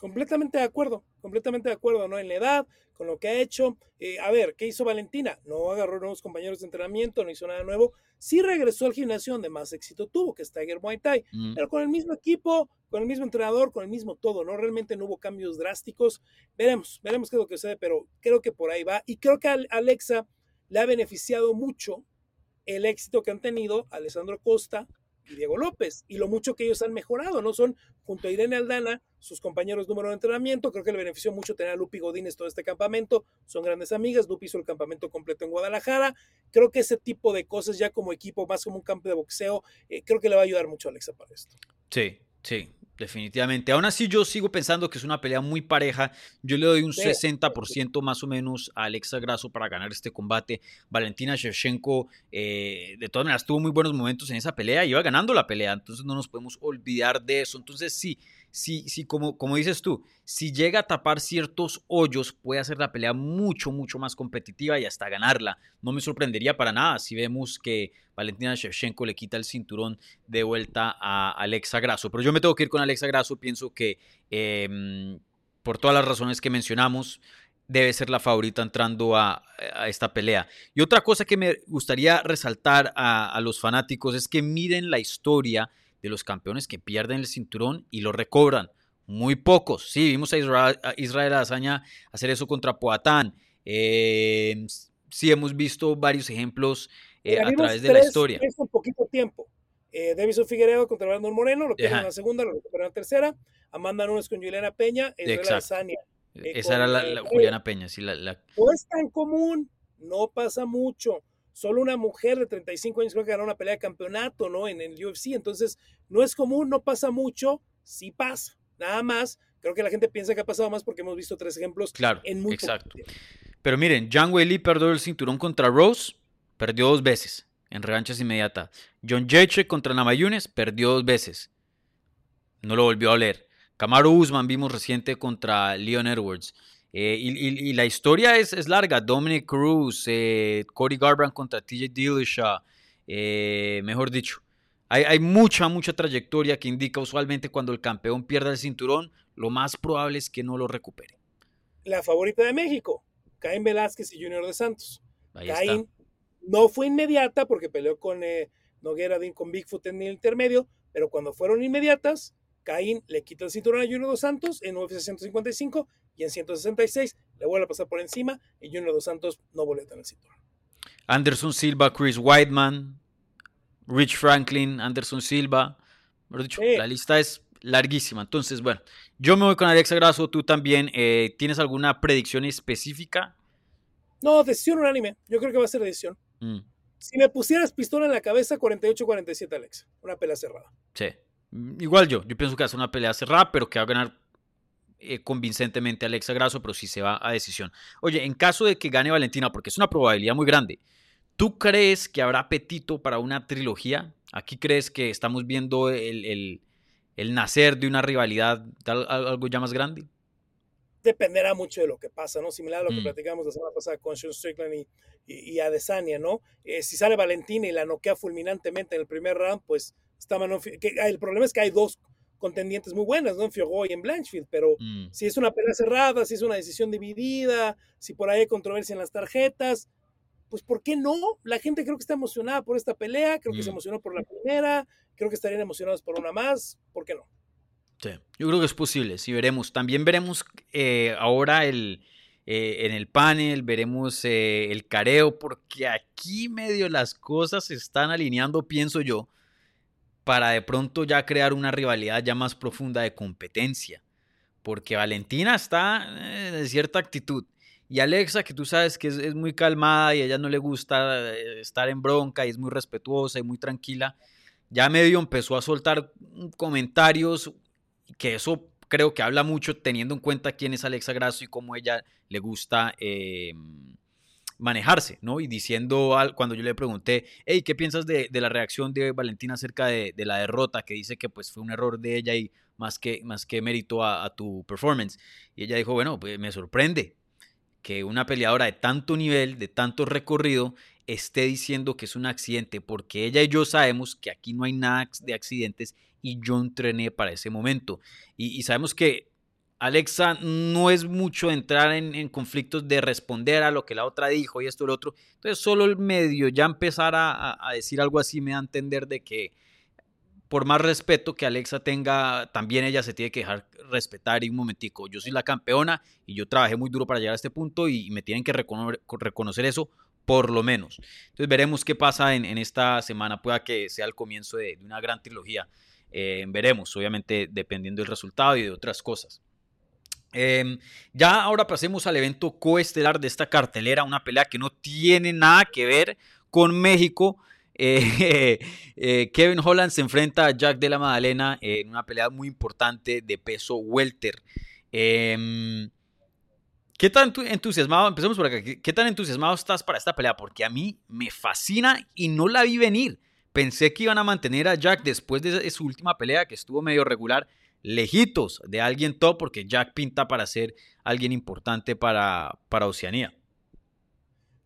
Completamente de acuerdo, completamente de acuerdo, ¿no? En la edad, con lo que ha hecho. Eh, a ver, ¿qué hizo Valentina? No agarró nuevos compañeros de entrenamiento, no hizo nada nuevo. Sí regresó al gimnasio donde más éxito tuvo, que es Tiger Muay Thai,
Mm.
pero con el mismo equipo, con el mismo entrenador, con el mismo todo, ¿no? Realmente no hubo cambios drásticos. Veremos, veremos qué es lo que sucede, pero creo que por ahí va. Y creo que a Alexa le ha beneficiado mucho el éxito que han tenido Alessandro Costa y Diego López y lo mucho que ellos han mejorado, ¿no? Son junto a Irene Aldana, sus compañeros número de entrenamiento, creo que le benefició mucho tener a Lupi Godínez todo este campamento, son grandes amigas, Lupi hizo el campamento completo en Guadalajara, creo que ese tipo de cosas ya como equipo, más como un campo de boxeo, eh, creo que le va a ayudar mucho a Alexa para esto.
Sí, sí, definitivamente. Aún así yo sigo pensando que es una pelea muy pareja. Yo le doy un
Sí.
60% más o menos a Alexa Grasso para ganar este combate. Valentina Shevchenko, eh, de todas maneras, tuvo muy buenos momentos en esa pelea, iba ganando la pelea, entonces no nos podemos olvidar de eso. Entonces sí, sí, sí, como, como dices tú, si llega a tapar ciertos hoyos, puede hacer la pelea mucho, mucho más competitiva y hasta ganarla. No me sorprendería para nada si vemos que Valentina Shevchenko le quita el cinturón de vuelta a Alexa Grasso. Pero yo me tengo que ir con Alexa Grasso. Pienso que eh, por todas las razones que mencionamos, debe ser la favorita entrando a, a, esta pelea. Y otra cosa que me gustaría resaltar a, a, los fanáticos es que miren la historia de los campeones que pierden el cinturón y lo recobran. Muy pocos. Sí, vimos a Israel, a Israel Azaña hacer eso contra Poatán. Eh, sí, hemos visto varios ejemplos eh, a través de
tres,
la historia.
Tres en poquito tiempo. Eh, Davison Figueredo contra Brandon Moreno, lo pierden en la segunda, lo recuperan en la tercera. Amanda Nunes con Juliana Peña, Israel Azania.
Eh, Esa era la, la Juliana Peña, sí, la, la...
No es tan común, no pasa mucho. Solo una mujer de 35 años creo que ganó una pelea de campeonato, ¿no? En el UFC. Entonces, no es común, no pasa mucho, sí pasa. Nada más, creo que la gente piensa que ha pasado más porque hemos visto tres ejemplos
claro,
en muy
exacto. Pero miren, Zhang Weili perdió el cinturón contra Rose, perdió dos veces en revanchas inmediatas. John Jeche contra Namayunes, perdió dos veces. No lo volvió a oler. Camaro Usman vimos reciente contra Leon Edwards. Eh, y, y, y, la historia es, es larga. Dominic Cruz, eh, Cody Garbrandt contra TJ Dillashaw. Eh, mejor dicho, hay, hay, mucha, mucha trayectoria que indica usualmente cuando el campeón pierde el cinturón, lo más probable es que no lo recupere.
La favorita de México, Caín Velázquez y Junior de Santos.
Ahí
Caín
está.
no fue inmediata porque peleó con eh, Noguera con Bigfoot en el intermedio, pero cuando fueron inmediatas, Caín le quita el cinturón a Junior dos Santos en UFC 155 y en 166 le vuelve a pasar por encima y Junior dos Santos no vuelve a tener el cinturón.
Anderson Silva, Chris Whiteman, Rich Franklin, Anderson Silva. Dicho, sí. La lista es larguísima. Entonces, bueno, yo me voy con Alexa Grasso, tú también. Eh, ¿Tienes alguna predicción específica?
No, decisión unánime. Yo creo que va a ser decisión. Mm. Si me pusieras pistola en la cabeza, 48-47 Alexa. Una pelea cerrada.
Sí. Igual yo, yo pienso que va a ser una pelea cerrada, pero que va a ganar eh, convincentemente Alexa Grasso, pero sí se va a decisión. Oye, en caso de que gane Valentina, porque es una probabilidad muy grande, ¿tú crees que habrá apetito para una trilogía? ¿Aquí crees que estamos viendo el, el, el nacer de una rivalidad, algo ya más grande?
Dependerá mucho de lo que pasa, ¿no? Similar a lo que mm. platicamos la semana pasada con Sean Strickland y, y, y Adesanya, ¿no? Eh, si sale Valentina y la noquea fulminantemente en el primer round, pues está que el problema es que hay dos contendientes muy buenas, ¿no? En Fiogo y en Blanchfield, pero mm. si es una pelea cerrada, si es una decisión dividida, si por ahí hay controversia en las tarjetas, pues ¿por qué no? La gente creo que está emocionada por esta pelea, creo que mm. se emocionó por la primera, creo que estarían emocionados por una más, ¿por qué no?
Sí, yo creo que es posible, sí veremos. También veremos eh, ahora el, eh, en el panel, veremos eh, el careo, porque aquí medio las cosas se están alineando, pienso yo, para de pronto ya crear una rivalidad ya más profunda de competencia. Porque Valentina está eh, de cierta actitud. Y Alexa, que tú sabes que es, muy calmada y a ella no le gusta eh, estar en bronca y es muy respetuosa y muy tranquila, ya medio empezó a soltar comentarios que eso creo que habla mucho teniendo en cuenta quién es Alexa Grasso y cómo ella le gusta eh, manejarse, ¿no? Y diciendo, al, cuando yo le pregunté, hey, ¿qué piensas de, de la reacción de Valentina acerca de, de, la derrota? Que dice que pues fue un error de ella y más que, más que mérito a, tu performance. Y ella dijo, bueno, pues me sorprende que una peleadora de tanto nivel, de tanto recorrido, esté diciendo que es un accidente, porque ella y yo sabemos que aquí no hay nada de accidentes y yo entrené para ese momento. Y sabemos que Alexa no es mucho entrar en, conflictos de responder a lo que la otra dijo y esto y lo otro. Entonces, solo el medio ya empezar a, decir algo así me da a entender de que por más respeto que Alexa tenga, también ella se tiene que dejar respetar y un momentico. Yo soy la campeona y yo trabajé muy duro para llegar a este punto y, me tienen que reconocer, eso por lo menos. Entonces veremos qué pasa en, esta semana. Pueda que sea el comienzo de, una gran trilogía. Eh, veremos, obviamente dependiendo del resultado y de otras cosas. Em, ya ahora pasemos al evento coestelar de esta cartelera, una pelea que no tiene nada que ver con México. Eh, eh, Kevin Holland se enfrenta a Jack de la Madalena en una pelea muy importante de peso welter. Em, ¿Qué tan entusiasmado, empecemos por acá, ¿qué tan entusiasmado estás para esta pelea? Porque a mí me fascina y no la vi venir. Pensé que iban a mantener a Jack después de su última pelea, que estuvo medio regular, lejitos de alguien top porque Jack pinta para ser alguien importante para, para Oceanía.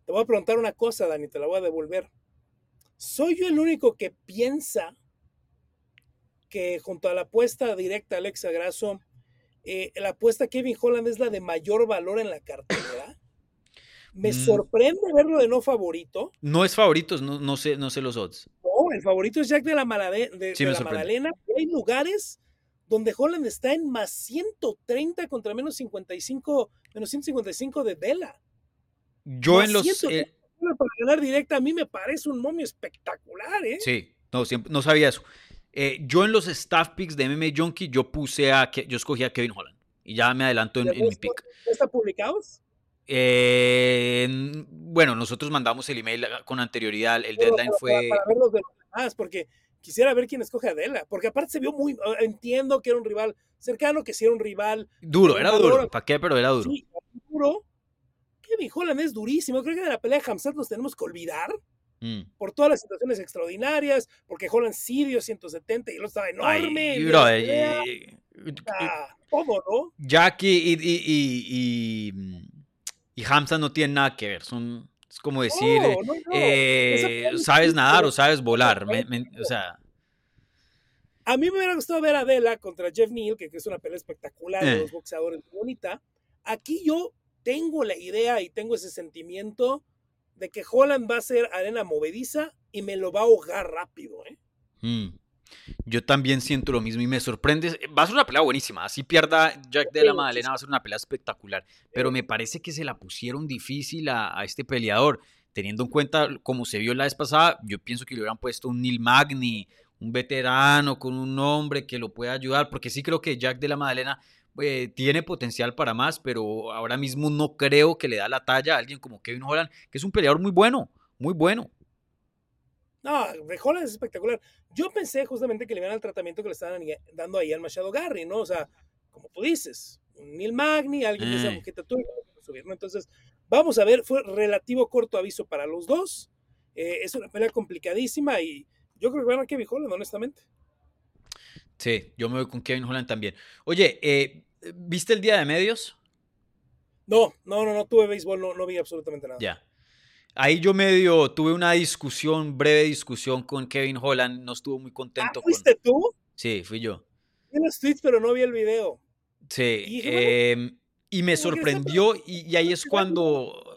Te voy a preguntar una cosa, Dani, te la voy a devolver. ¿Soy yo el único que piensa que junto a la apuesta directa Alexa Grasso, eh, la apuesta Kevin Holland es la de mayor valor en la cartera? Me mm. sorprende verlo de no favorito.
No es favorito, no, no, sé, no sé los odds.
No, el favorito es Jack de la, de, la Magdalena. Hay lugares donde Holland está en más 130 contra menos 55, menos 155 de Vela.
Yo en los... Eh,
para ganar directa a mí me parece un momio espectacular, ¿eh?
Sí, no, no sabía eso. Eh, yo en los staff picks de MMA Junkie, yo puse a, yo escogí a Kevin Holland. Y ya me adelanto en, mi pick.
¿Está publicados?
Eh, bueno, nosotros mandamos el email con anterioridad. El deadline fue.
Para, ver los demás, porque quisiera ver quién escoge a Adela, porque aparte se vio muy, entiendo que era un rival cercano, que sí era un rival.
Duro, era duro, ¿para qué? Pero era duro.
Sí, duro. Kevin Holland es durísimo, creo que de la pelea de Hamzat nos tenemos que olvidar. Mm. Por todas las situaciones extraordinarias, porque Holland sí dio 170 y lo estaba enorme. Ay, bro, eh, todo, ¿no?
Jackie y, y, y, y, Hamza no tienen nada que ver, son es como decir, eh, sabes nadar o sabes volar. o sea.
A mí me hubiera gustado ver a Adela contra Jeff Neal, que, es una pelea espectacular de los eh. boxeadores bonita. Aquí yo tengo la idea y tengo ese sentimiento de que Holland va a ser arena movediza y me lo va a ahogar rápido. ¿eh?
Mm. Yo también siento lo mismo y me sorprende. Va a ser una pelea buenísima. Así pierda Jack de la Madalena, va a ser una pelea espectacular. Pero me parece que se la pusieron difícil a, este peleador. Teniendo en cuenta cómo se vio la vez pasada, yo pienso que le hubieran puesto un Neil Magni, un veterano con un nombre que lo pueda ayudar. Porque sí creo que Jack de la Madalena eh, tiene potencial para más, pero ahora mismo no creo que le da la talla a alguien como Kevin Holland, que es un peleador muy bueno, muy bueno.
No, Holland es espectacular. Yo pensé justamente que le iban al tratamiento que le estaban dando ahí al Machado Garry, ¿no? O sea, como tú dices, un Neil Magni, alguien de esa mm. subir, ¿no? Entonces, vamos a ver, fue relativo corto aviso para los dos. Eh, es una pelea complicadísima y yo creo que van a Kevin Holland, honestamente.
Sí, yo me voy con Kevin Holland también. Oye, eh, ¿viste el día de medios?
No, no, no, no tuve béisbol, no, no vi absolutamente nada.
Ya. Ahí yo medio tuve una discusión, breve discusión con Kevin Holland, no estuvo muy contento.
¿Ah, ¿Fuiste tú?
Sí, fui yo.
Vi los tweets, pero no vi el video.
Sí, y, em, me sorprendió y, ahí es cuando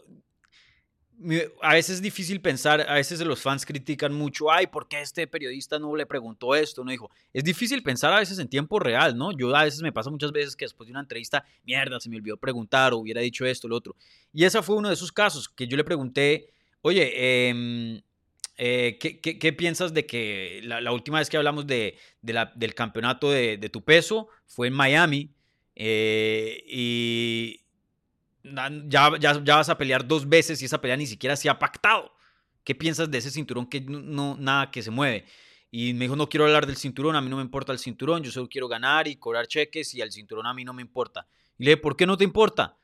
a veces es difícil pensar, a veces los fans critican mucho, ay, ¿por qué este periodista no le preguntó esto? No dijo, es difícil pensar a veces en tiempo real, ¿no? Yo a veces me pasa muchas veces que después de una entrevista, mierda, se me olvidó preguntar o hubiera dicho esto, lo otro. Y ese fue uno de esos casos que yo le pregunté, oye, em, eh, ¿qué, piensas de que la, última vez que hablamos de, del campeonato de, tu peso fue en Miami? Eh, y ya, ya, vas a pelear dos veces y esa pelea ni siquiera se ha pactado. ¿Qué piensas de ese cinturón que no, nada que se mueve? Y me dijo, no quiero hablar del cinturón, a mí no me importa el cinturón, yo solo quiero ganar y cobrar cheques y al cinturón a mí no me importa. Y le dije, ¿por qué no te importa?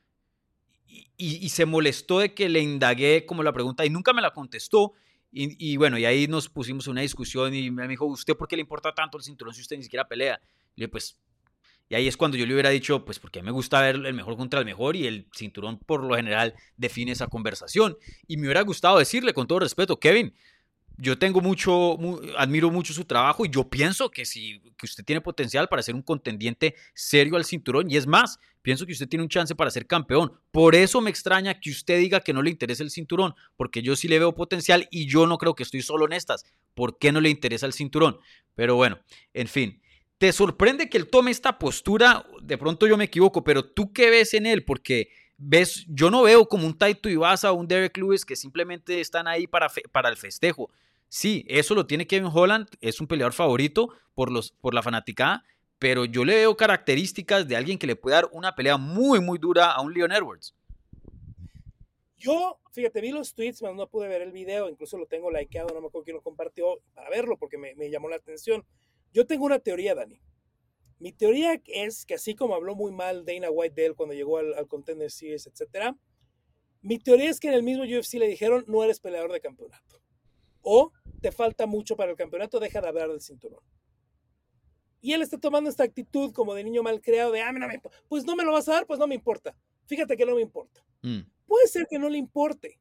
Y, se molestó de que le indagué como la pregunta y nunca me la contestó. Y, bueno, y ahí nos pusimos una discusión y me dijo, ¿usted por qué le importa tanto el cinturón si usted ni siquiera pelea? Y le dije, pues y ahí es cuando yo le hubiera dicho, pues porque me gusta ver el mejor contra el mejor y el cinturón por lo general define esa conversación. Y me hubiera gustado decirle con todo respeto, Kevin, yo tengo mucho, admiro mucho su trabajo y yo pienso que si que usted tiene potencial para ser un contendiente serio al cinturón y es más, pienso que usted tiene un chance para ser campeón. Por eso me extraña que usted diga que no le interesa el cinturón, porque yo sí le veo potencial y yo no creo que estoy solo en estas. ¿Por qué no le interesa el cinturón? Pero bueno, en fin. ¿Te sorprende que él tome esta postura? De pronto yo me equivoco, pero tú qué ves en él? Porque ves, yo no veo como un Taito Ibasa o un Derek Lewis que simplemente están ahí para, para el festejo. Sí, eso lo tiene Kevin Holland, es un peleador favorito por, los, por la fanaticada, pero yo le veo características de alguien que le puede dar una pelea muy, muy dura a un Leon Edwards.
Yo, fíjate, vi los tweets, pero no pude ver el video, incluso lo tengo likeado, no me acuerdo quién lo compartió para verlo porque me, llamó la atención. Yo tengo una teoría, Dani. Mi teoría es que así como habló muy mal Dana White de él cuando llegó al, al Contender Series, etc., mi teoría es que en el mismo UFC le dijeron, no eres peleador de campeonato o te falta mucho para el campeonato, deja de hablar del cinturón. Y él está tomando esta actitud como de niño mal creado, de, ah, no me, pues no me lo vas a dar, pues no me importa. Fíjate que no me importa. Mm. Puede ser que no le importe,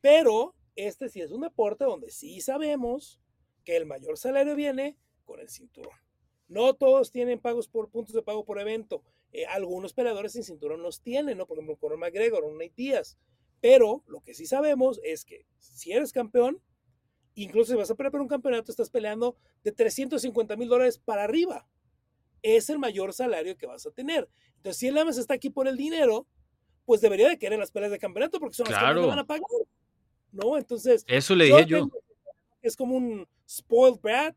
pero este sí es un deporte donde sí sabemos que el mayor salario viene con el cinturón. No todos tienen pagos por puntos de pago por evento. Eh, algunos peleadores sin cinturón los tienen, ¿no? Por ejemplo, Conor McGregor o Nate Díaz. Pero lo que sí sabemos es que si eres campeón, incluso si vas a pelear por un campeonato, estás peleando de 350 mil dólares para arriba. Es el mayor salario que vas a tener. Entonces, si el Lamas está aquí por el dinero, pues debería de querer las peleas de campeonato porque son las que van a pagar. ¿No? Entonces.
Eso le dije yo.
Es como un spoiled brat,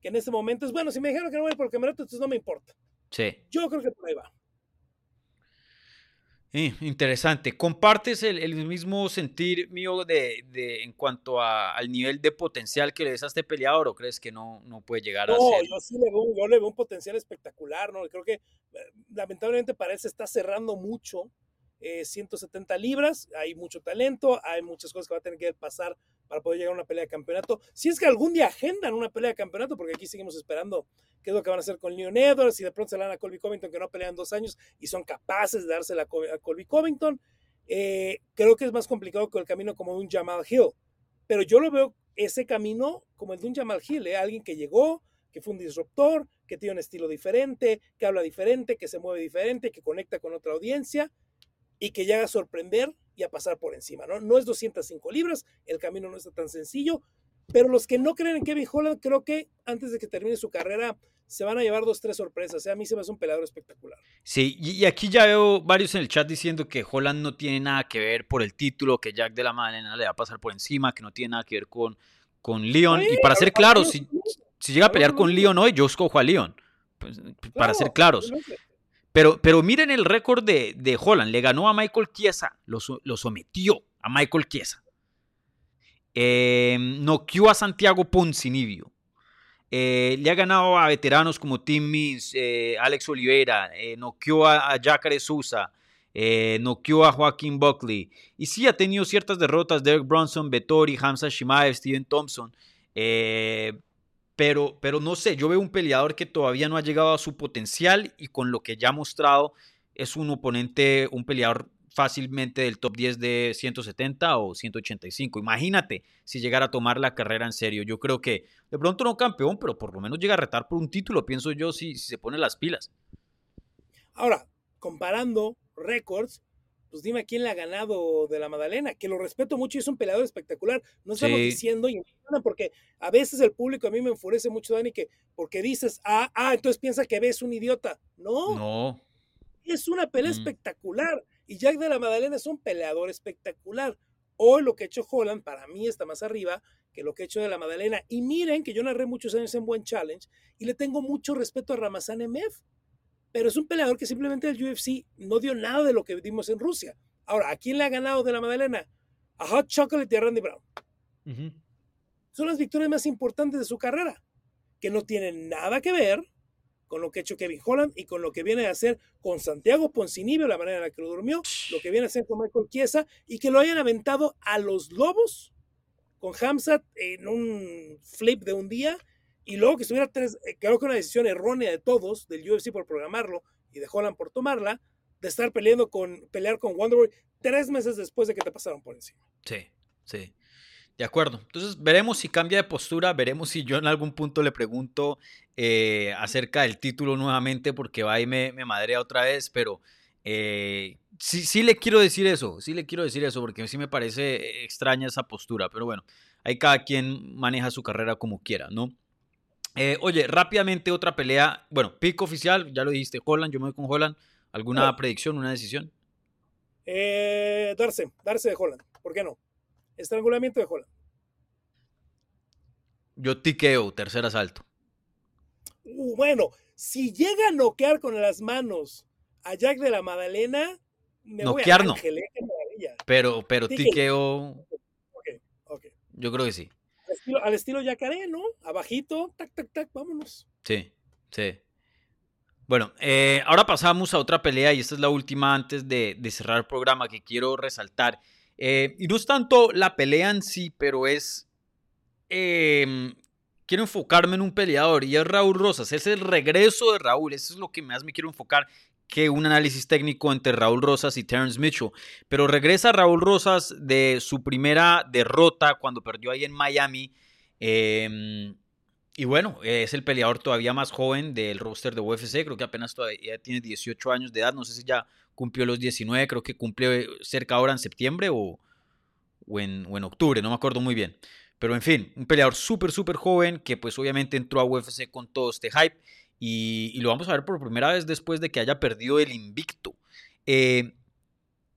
que en este momento es bueno. Si me dijeron que no voy por el campeonato, entonces no me importa.
Sí.
Yo creo que por ahí va
interesante. ¿Compartes el, mismo sentir mío de, en cuanto al nivel de potencial que le des a este peleador o crees que no, no puede llegar a ser?
No, yo sí le veo, yo le veo un potencial espectacular, ¿no? Creo que eh, lamentablemente parece está cerrando mucho 170 eh, libras, hay mucho talento, hay muchas cosas que va a tener que pasar para poder llegar a una pelea de campeonato. Si es que algún día agendan una pelea de campeonato, porque aquí seguimos esperando qué es lo que van a hacer con Leon Edwards, y de pronto se la dan a Colby Covington, que no pelean dos años y son capaces de dársela a Colby Covington. Eh, creo que es más complicado que el camino como de un Jamal Hill, pero yo lo veo ese camino como el de un Jamal Hill, ¿eh? alguien que llegó, que fue un disruptor, que tiene un estilo diferente, que habla diferente, que se mueve diferente, que conecta con otra audiencia y que llega a sorprender y a pasar por encima, ¿no? No es 205 libras, el camino no está tan sencillo, pero los que no creen en Kevin Holland, creo que antes de que termine su carrera se van a llevar dos, tres sorpresas. O sea, a mí se me hace un peleador espectacular.
Sí, y aquí ya veo varios en el chat diciendo que Holland no tiene nada que ver por el título, que Jack de la Madalena le va a pasar por encima, que no tiene nada que ver con, con Leon. y para ser claros, si, si, llega a pelear con Leon hoy, yo escojo a Leon. Pues, para ser claros. Pero, pero miren el récord de, de, Holland. Le ganó a Michael Chiesa. Lo, lo sometió a Michael Chiesa. Eh, noqueó a Santiago Poncinibio. Eh, le ha ganado a veteranos como Tim Means, eh, Alex Oliveira. Eh, noqueó a, a Jacare Sousa. Eh, noqueó a Joaquín Buckley. Y sí ha tenido ciertas derrotas. Derek Bronson, Vettori, Hamza Shimaev, Steven Thompson. Pero, pero no sé, yo veo un peleador que todavía no ha llegado a su potencial y con lo que ya ha mostrado es un oponente, un peleador fácilmente del top 10 de 170 o 185. Imagínate si llegara a tomar la carrera en serio. Yo creo que de pronto no campeón, pero por lo menos llega a retar por un título, pienso yo, si, si se pone las pilas.
Ahora, comparando récords, pues dime quién le ha ganado de la Madalena, que lo respeto mucho y es un peleador espectacular. No estamos diciendo, y porque a veces el público a mí me enfurece mucho, Dani, que porque dices, ah, ah, entonces piensa que ves un idiota. No.
No.
Es una pelea mm. espectacular. Y Jack de la Madalena es un peleador espectacular. Hoy lo que ha hecho Holland para mí está más arriba que lo que ha hecho de la Madalena. Y miren que yo narré muchos años en Buen Challenge y le tengo mucho respeto a Ramazan MF pero es un peleador que simplemente el UFC no dio nada de lo que vimos en Rusia. Ahora, ¿a quién le ha ganado de la Madalena? A Hot Chocolate y a Randy Brown. Son las victorias más importantes de su carrera, que no tienen nada que ver con lo que ha hecho Kevin Holland y con lo que viene a hacer con Santiago Poncinibio, la manera en la que lo durmió, lo que viene a hacer con Michael Chiesa y que lo hayan aventado a los lobos con Hamzat en un flip de un día y luego que estuviera tres, eh, creo que una decisión errónea de todos, del UFC por programarlo y de Holland por tomarla, de estar peleando con, pelear con Wonderboy tres meses después de que te pasaron por encima.
Sí, sí. De acuerdo. Entonces veremos si cambia de postura, veremos si yo en algún punto le pregunto eh, acerca del título nuevamente porque va y me, me madrea otra vez, pero eh, sí, sí le quiero decir eso, sí le quiero decir eso porque sí me parece extraña esa postura, pero bueno, ahí cada quien maneja su carrera como quiera, ¿no? Eh, oye, rápidamente otra pelea, bueno, pico oficial, ya lo dijiste, Holland, yo me voy con Holland, ¿alguna predicción, una decisión?
darse, darse de Holland, ¿por qué no? Estrangulamiento de Holland.
Yo tiqueo, tercer asalto.
Uh, bueno, si llega a noquear con las manos a Jack de la Madalena,
me noquear voy a Ángel, ¿eh? Pero, pero tiqueo. Yo creo que sí.
Al estilo, al Yacaré, ¿no? Abajito, tac, tac, tac, vámonos.
Sí, sí. Bueno, eh, ahora pasamos a otra pelea y esta es la última antes de, de cerrar el programa que quiero resaltar. Eh, y no es tanto la pelea en sí, pero es... Em, quiero enfocarme en un peleador y es Raúl Rosas. Es el regreso de Raúl. Eso es lo que más me quiero enfocar que un análisis técnico entre Raúl Rosas y Terence Mitchell. Pero regresa Raúl Rosas de su primera derrota cuando perdió ahí en Miami. Em, y bueno, es el peleador todavía más joven del roster de UFC. Creo que apenas todavía tiene 18 años de edad. No sé si ya cumplió los 19, creo que cumplió eh, cerca ahora en septiembre o, en, octubre, no me acuerdo muy bien. Pero en fin, un peleador súper, súper joven que pues obviamente entró a UFC con todo este hype y, lo vamos a ver por primera vez después de que haya perdido el invicto. Eh,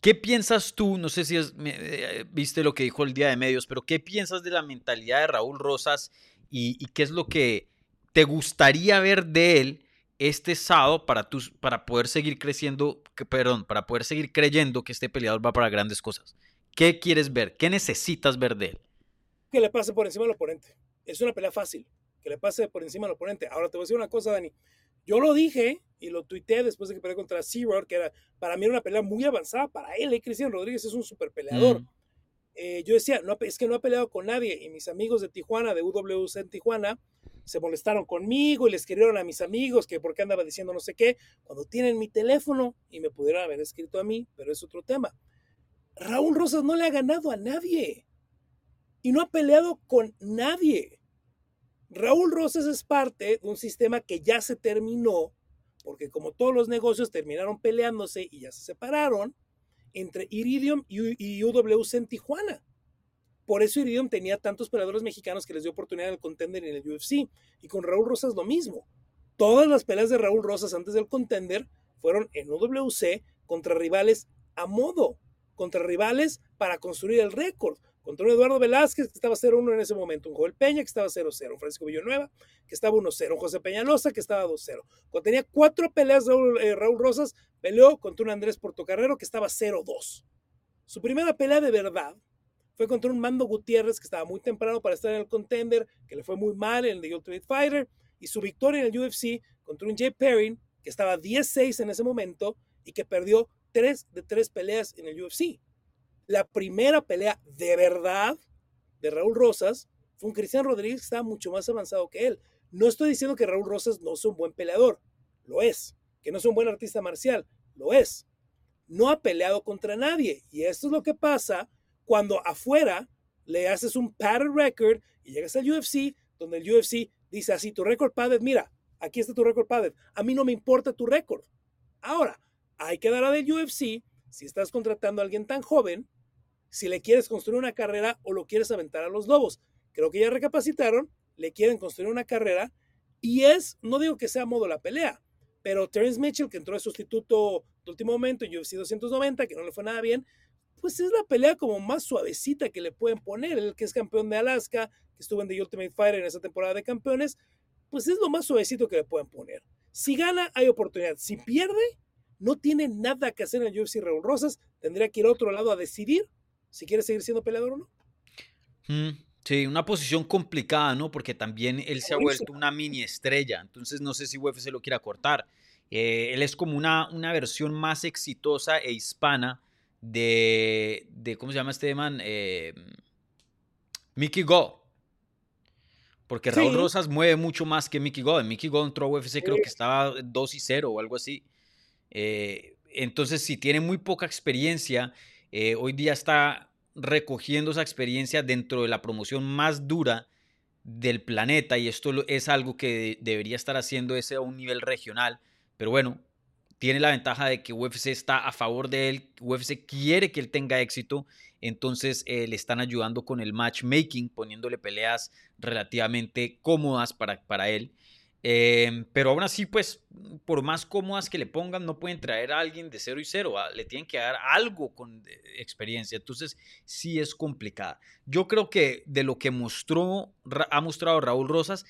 ¿Qué piensas tú? No sé si eh, viste lo que dijo el día de medios, pero ¿qué piensas de la mentalidad de Raúl Rosas y, y qué es lo que te gustaría ver de él este sábado para, tus, para poder seguir creciendo, perdón, para poder seguir creyendo que este peleador va para grandes cosas? ¿Qué quieres ver? ¿Qué necesitas ver de él?
Que le pase por encima al oponente. Es una pelea fácil. Que le pase por encima al oponente. Ahora te voy a decir una cosa, Dani. Yo lo dije y lo tuiteé después de que peleé contra Zero, que era, para mí era una pelea muy avanzada para él. ¿eh? Cristian Rodríguez es un super peleador. Mm. Eh, yo decía, no, es que no ha peleado con nadie. Y mis amigos de Tijuana, de UWC en Tijuana, se molestaron conmigo y les escribieron a mis amigos que por qué andaba diciendo no sé qué, cuando tienen mi teléfono y me pudieron haber escrito a mí, pero es otro tema. Raúl Rosas no le ha ganado a nadie y no ha peleado con nadie. Raúl Rosas es parte de un sistema que ya se terminó, porque como todos los negocios terminaron peleándose y ya se separaron, entre Iridium y UWC en Tijuana. Por eso Iridium tenía tantos peleadores mexicanos que les dio oportunidad en el contender en el UFC. Y con Raúl Rosas lo mismo. Todas las peleas de Raúl Rosas antes del contender fueron en UWC contra rivales a modo, contra rivales para construir el récord. Contra un Eduardo Velázquez que estaba 0-1 en ese momento, un Joel Peña que estaba 0-0, un Francisco Villanueva que estaba 1-0, un José Peñalosa que estaba 2-0. Cuando tenía cuatro peleas Raúl, eh, Raúl Rosas, peleó contra un Andrés Portocarrero que estaba 0-2. Su primera pelea de verdad fue contra un Mando Gutiérrez que estaba muy temprano para estar en el contender, que le fue muy mal en el The Ultimate Fighter, y su victoria en el UFC contra un Jay Perrin que estaba 10-6 en ese momento y que perdió 3 de 3 peleas en el UFC. La primera pelea de verdad de Raúl Rosas fue un Cristian Rodríguez que estaba mucho más avanzado que él. No estoy diciendo que Raúl Rosas no sea un buen peleador, lo es. Que no sea un buen artista marcial, lo es. No ha peleado contra nadie. Y esto es lo que pasa cuando afuera le haces un padded record y llegas al UFC, donde el UFC dice así, tu récord padded, mira, aquí está tu récord padded. A mí no me importa tu récord. Ahora, hay que dar a del UFC si estás contratando a alguien tan joven, si le quieres construir una carrera o lo quieres aventar a los lobos. Creo que ya recapacitaron, le quieren construir una carrera y es, no digo que sea modo la pelea, pero Terence Mitchell, que entró de sustituto de último momento en UFC 290, que no le fue nada bien, pues es la pelea como más suavecita que le pueden poner. El que es campeón de Alaska, que estuvo en The Ultimate Fighter en esa temporada de campeones, pues es lo más suavecito que le pueden poner. Si gana, hay oportunidad. Si pierde, no tiene nada que hacer en el UFC Raúl Rosas. Tendría que ir a otro lado a decidir si quiere seguir siendo peleador o no.
Mm, sí, una posición complicada, ¿no? Porque también él se ha vuelto una mini estrella. Entonces no sé si UFC lo quiera cortar. Eh, él es como una, una versión más exitosa e hispana de, de ¿cómo se llama este man? Eh, Mickey Go. Porque Raúl Rosas mueve mucho más que Mickey Go. Mickey Go entró a UFC, creo que estaba 2 y 0 o algo así. Eh, entonces, si tiene muy poca experiencia, eh, hoy día está recogiendo esa experiencia dentro de la promoción más dura del planeta y esto es algo que debería estar haciendo ese a un nivel regional. Pero bueno, tiene la ventaja de que UFC está a favor de él, UFC quiere que él tenga éxito, entonces eh, le están ayudando con el matchmaking, poniéndole peleas relativamente cómodas para, para él. Em, pero aún así, pues, por más cómodas que le pongan, no pueden traer a alguien de cero y cero. Ah, le tienen que dar algo con eh, experiencia. Entonces, sí es complicada. Yo creo que de lo que mostró, ha mostrado Raúl Rosas,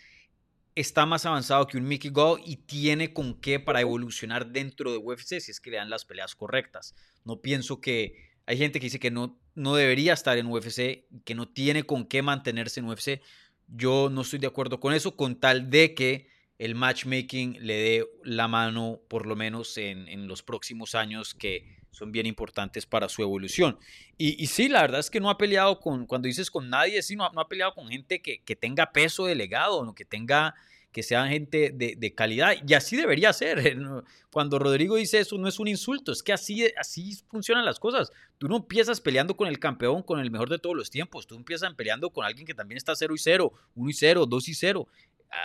está más avanzado que un Mickey Gall y tiene con qué para evolucionar dentro de UFC si es que le dan las peleas correctas. No pienso que hay gente que dice que no, no debería estar en UFC, que no tiene con qué mantenerse en UFC. Yo no estoy de acuerdo con eso, con tal de que el matchmaking le dé la mano, por lo menos en, los próximos años que son bien importantes para su evolución. Y, sí, la verdad es que no ha peleado con, cuando dices con nadie, sí, no, ha peleado con gente que, tenga peso delegado, que tenga que sean gente de, calidad. Y así debería ser. Cuando Rodrigo dice eso, no es un insulto, es que así, así funcionan las cosas. Tú no empiezas peleando con el campeón, con el mejor de todos los tiempos. Tú empiezas peleando con alguien que también está 0 y 0, 1 y 0, 2 y 0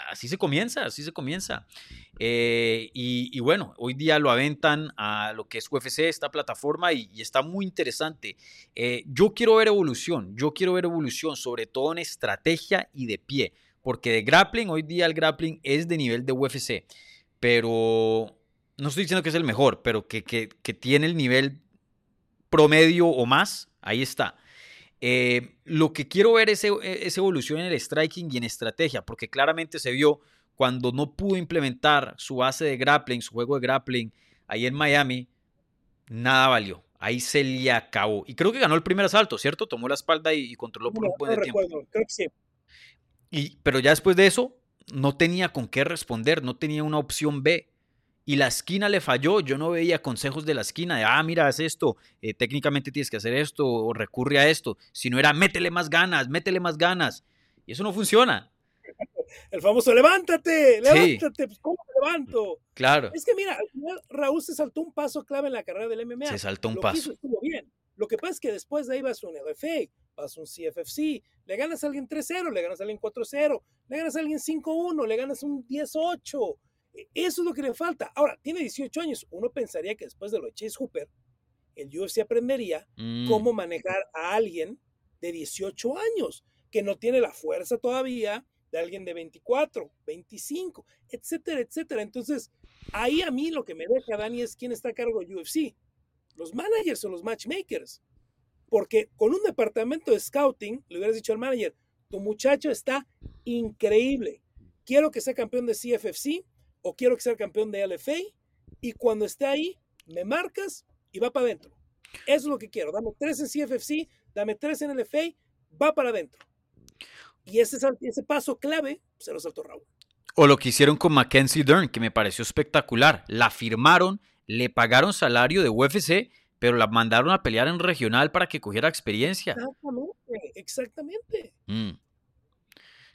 así se comienza, así se comienza. Eh, y, bueno, hoy día lo aventan a lo que es UFC, esta plataforma, y, está muy interesante. Eh, yo quiero ver evolución, yo quiero ver evolución, sobre todo en estrategia y de pie, porque de grappling, hoy día el grappling es de nivel de UFC, pero no estoy diciendo que es el mejor, pero que, que tiene el nivel promedio o más, ahí está. Eh, lo que quiero ver es, e, esa evolución en el striking y en estrategia, porque claramente se vio cuando no pudo implementar su base de grappling, su juego de grappling ahí en Miami, nada valió. Ahí se le acabó. Y creo que ganó el primer asalto, ¿cierto? Tomó la espalda y, controló por un buen tiempo. Creo que sí. Y, pero ya después de eso, no tenía con qué responder, no tenía una opción B y la esquina le falló. Yo no veía consejos de la esquina de, ah, mira, haz esto, eh, técnicamente tienes que hacer esto o recurre a esto. Si no era, métele más ganas, métele más ganas. Y eso no funciona.
El famoso, levántate, levántate, pues, ¿cómo me levanto?
Claro.
Es que mira, al final Raúl se saltó un paso clave en la carrera del MMA.
Se saltó un paso.
estuvo bien. Lo que pasa es que después de ahí vas a un LFA, vas a un CFFC, le ganas a alguien 3-0, le ganas a alguien 4-0, le ganas a alguien 5-1, le ganas un 10-8 eso es lo que le falta. Ahora, tiene 18 años. Uno pensaría que después de lo de Chase Hooper, el UFC aprendería mm. cómo manejar a alguien de 18 años, que no tiene la fuerza todavía de alguien de 24, 25, etcétera, etcétera. Entonces, ahí a mí lo que me deja, Dani, es quién está a cargo de UFC. Los managers o los matchmakers. Porque con un departamento de scouting, le hubieras dicho al manager, tu muchacho está increíble. Quiero que sea campeón de CFFC, o quiero que sea campeón de LFA y cuando esté ahí, me marcas y va para adentro. Eso es lo que quiero. Dame tres en CFFC, dame tres en LFA, va para adentro. Y ese, ese paso clave se lo saltó Raúl.
O lo que hicieron con Mackenzie Dern, que me pareció espectacular. La firmaron, le pagaron salario de UFC, pero la mandaron a pelear en regional para que cogiera experiencia.
Exactamente, exactamente. Mm.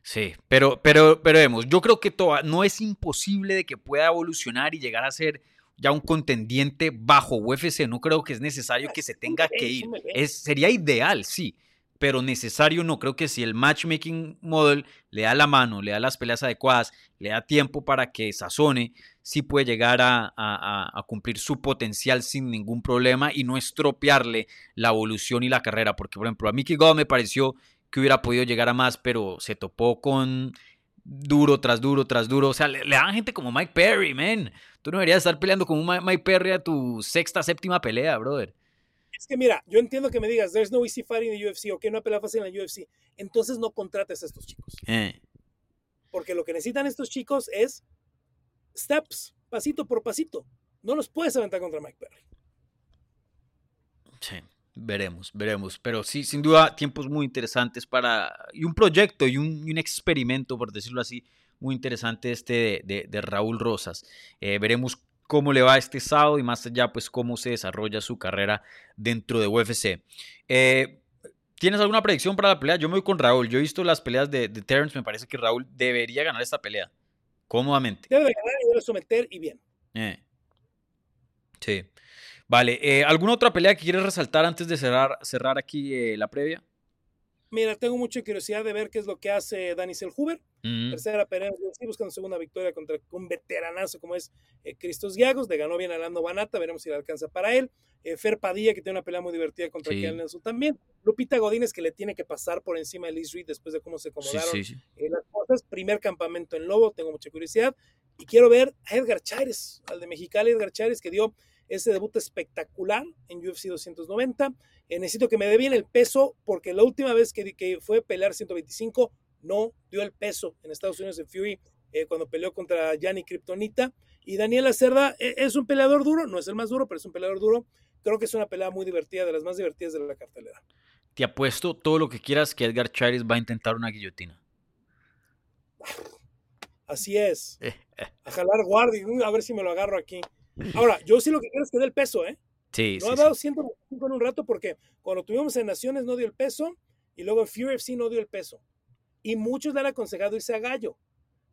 Sí, pero, pero, pero vemos, yo creo que no es imposible de que pueda evolucionar y llegar a ser ya un contendiente bajo UFC. No creo que es necesario que se tenga que ir. Es, sería ideal, sí, pero necesario no. Creo que si el matchmaking model le da la mano, le da las peleas adecuadas, le da tiempo para que sazone, sí puede llegar a, cumplir su potencial sin ningún problema y no estropearle la evolución y la carrera. Porque, por ejemplo, a Mickey Gall me pareció que hubiera podido llegar a más, pero se topó con duro tras duro tras duro. O sea, le, dan gente como Mike Perry, man. Tú no deberías estar peleando con un Mike Perry a tu sexta, séptima pelea, brother.
Es que mira, yo entiendo que me digas, there's no easy fighting in the UFC, o que no pelea fácil en la UFC. Entonces no contrates a estos chicos. Eh. Porque lo que necesitan estos chicos es steps, pasito por pasito. No los puedes aventar contra Mike Perry.
Sí. Veremos, veremos. Pero sí, sin duda, tiempos muy interesantes para. Y un proyecto y un, experimento, por decirlo así, muy interesante este de, Raúl Rosas. Eh, veremos cómo le va este sábado y más allá, pues cómo se desarrolla su carrera dentro de UFC. Eh, ¿Tienes alguna predicción para la pelea? Yo me voy con Raúl. Yo he visto las peleas de, de Terrence. Me parece que Raúl debería ganar esta pelea. Cómodamente.
Debe ganar y debe someter y bien.
Eh. Sí. Vale, eh, ¿alguna otra pelea que quieres resaltar antes de cerrar, cerrar aquí eh, la previa?
Mira, tengo mucha curiosidad de ver qué es lo que hace Dani Selhuber.
Mm,
Tercera pelea, buscando segunda victoria contra un veteranazo como es eh, Cristos Giagos. Le ganó bien a Lando Banata, veremos si le alcanza para él. Eh, Fer Padilla, que tiene una pelea muy divertida contra
Sí.
Kian Nelson también. Lupita Godínez, que le tiene que pasar por encima de Liz Reed después de cómo se acomodaron
sí, sí.
eh, las cosas. Primer campamento en Lobo, tengo mucha curiosidad. Y quiero ver a Edgar Chávez, al de Mexicali, Edgar Chávez, que dio ese debut espectacular en UFC 290. Eh, necesito que me dé bien el peso, porque la última vez que, que fue a pelear 125, no dio el peso en Estados Unidos en Fury, eh, cuando peleó contra Gianni Kryptonita. Y Daniel Acerda eh, es un peleador duro, no es el más duro, pero es un peleador duro. Creo que es una pelea muy divertida, de las más divertidas de la cartelera.
Te apuesto todo lo que quieras que Edgar Chaires va a intentar una guillotina.
Así es.
Eh,
A jalar guardia, a ver si me lo agarro aquí. Ahora, yo sí lo que quiero es que dé el peso, ¿eh?
Sí,
No
sí,
ha
sí.
dado 125 en un rato porque cuando tuvimos en Naciones no dio el peso y luego en Fury FC no dio el peso. Y muchos le han aconsejado irse a gallo.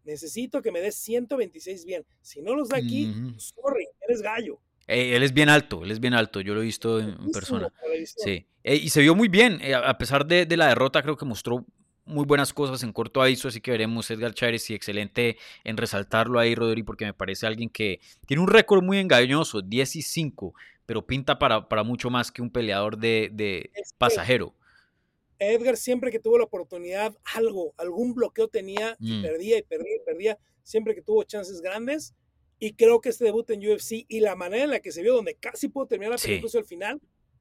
Necesito que me des 126 bien. Si no los da aquí,
Ujú.
sorry, eres gallo.
Eh, él es bien alto, él es bien alto, yo lo he visto en, persona. Sí, Eh, y se vio muy bien, eh, a a pesar de, de la derrota, creo que mostró muy buenas cosas en corto aviso, así que veremos Edgar Chávez y excelente en resaltarlo ahí, Rodri, porque me parece alguien que tiene un récord muy engañoso, 10 y 5, pero pinta para, para mucho más que un peleador de, de pasajero.
Edgar siempre que tuvo la oportunidad, algo, algún bloqueo tenía y
Mm.
perdía y perdía y perdía, siempre que tuvo chances grandes. Y creo que este debut en UFC y la manera en la que se vio, donde casi pudo terminar la pelea
Sí.
al final,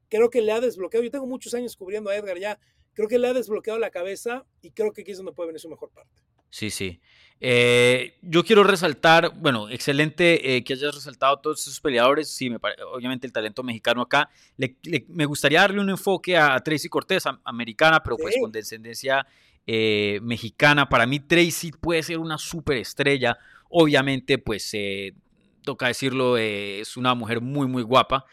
creo que le ha desbloqueado. Yo tengo muchos años cubriendo a Edgar ya, creo que le ha desbloqueado la cabeza y creo que aquí es donde puede venir su mejor parte.
Sí, sí. Eh, yo quiero resaltar, bueno, excelente eh, que hayas resaltado todos esos peleadores. Sí, me pare- obviamente el talento mexicano acá. Le- le- me gustaría darle un enfoque a, a Tracy Cortés, a- americana, pero pues
Sí.
con descendencia eh, mexicana. Para mí Tracy puede ser una superestrella. Obviamente, pues eh, toca decirlo, eh, es una mujer muy, muy guapa.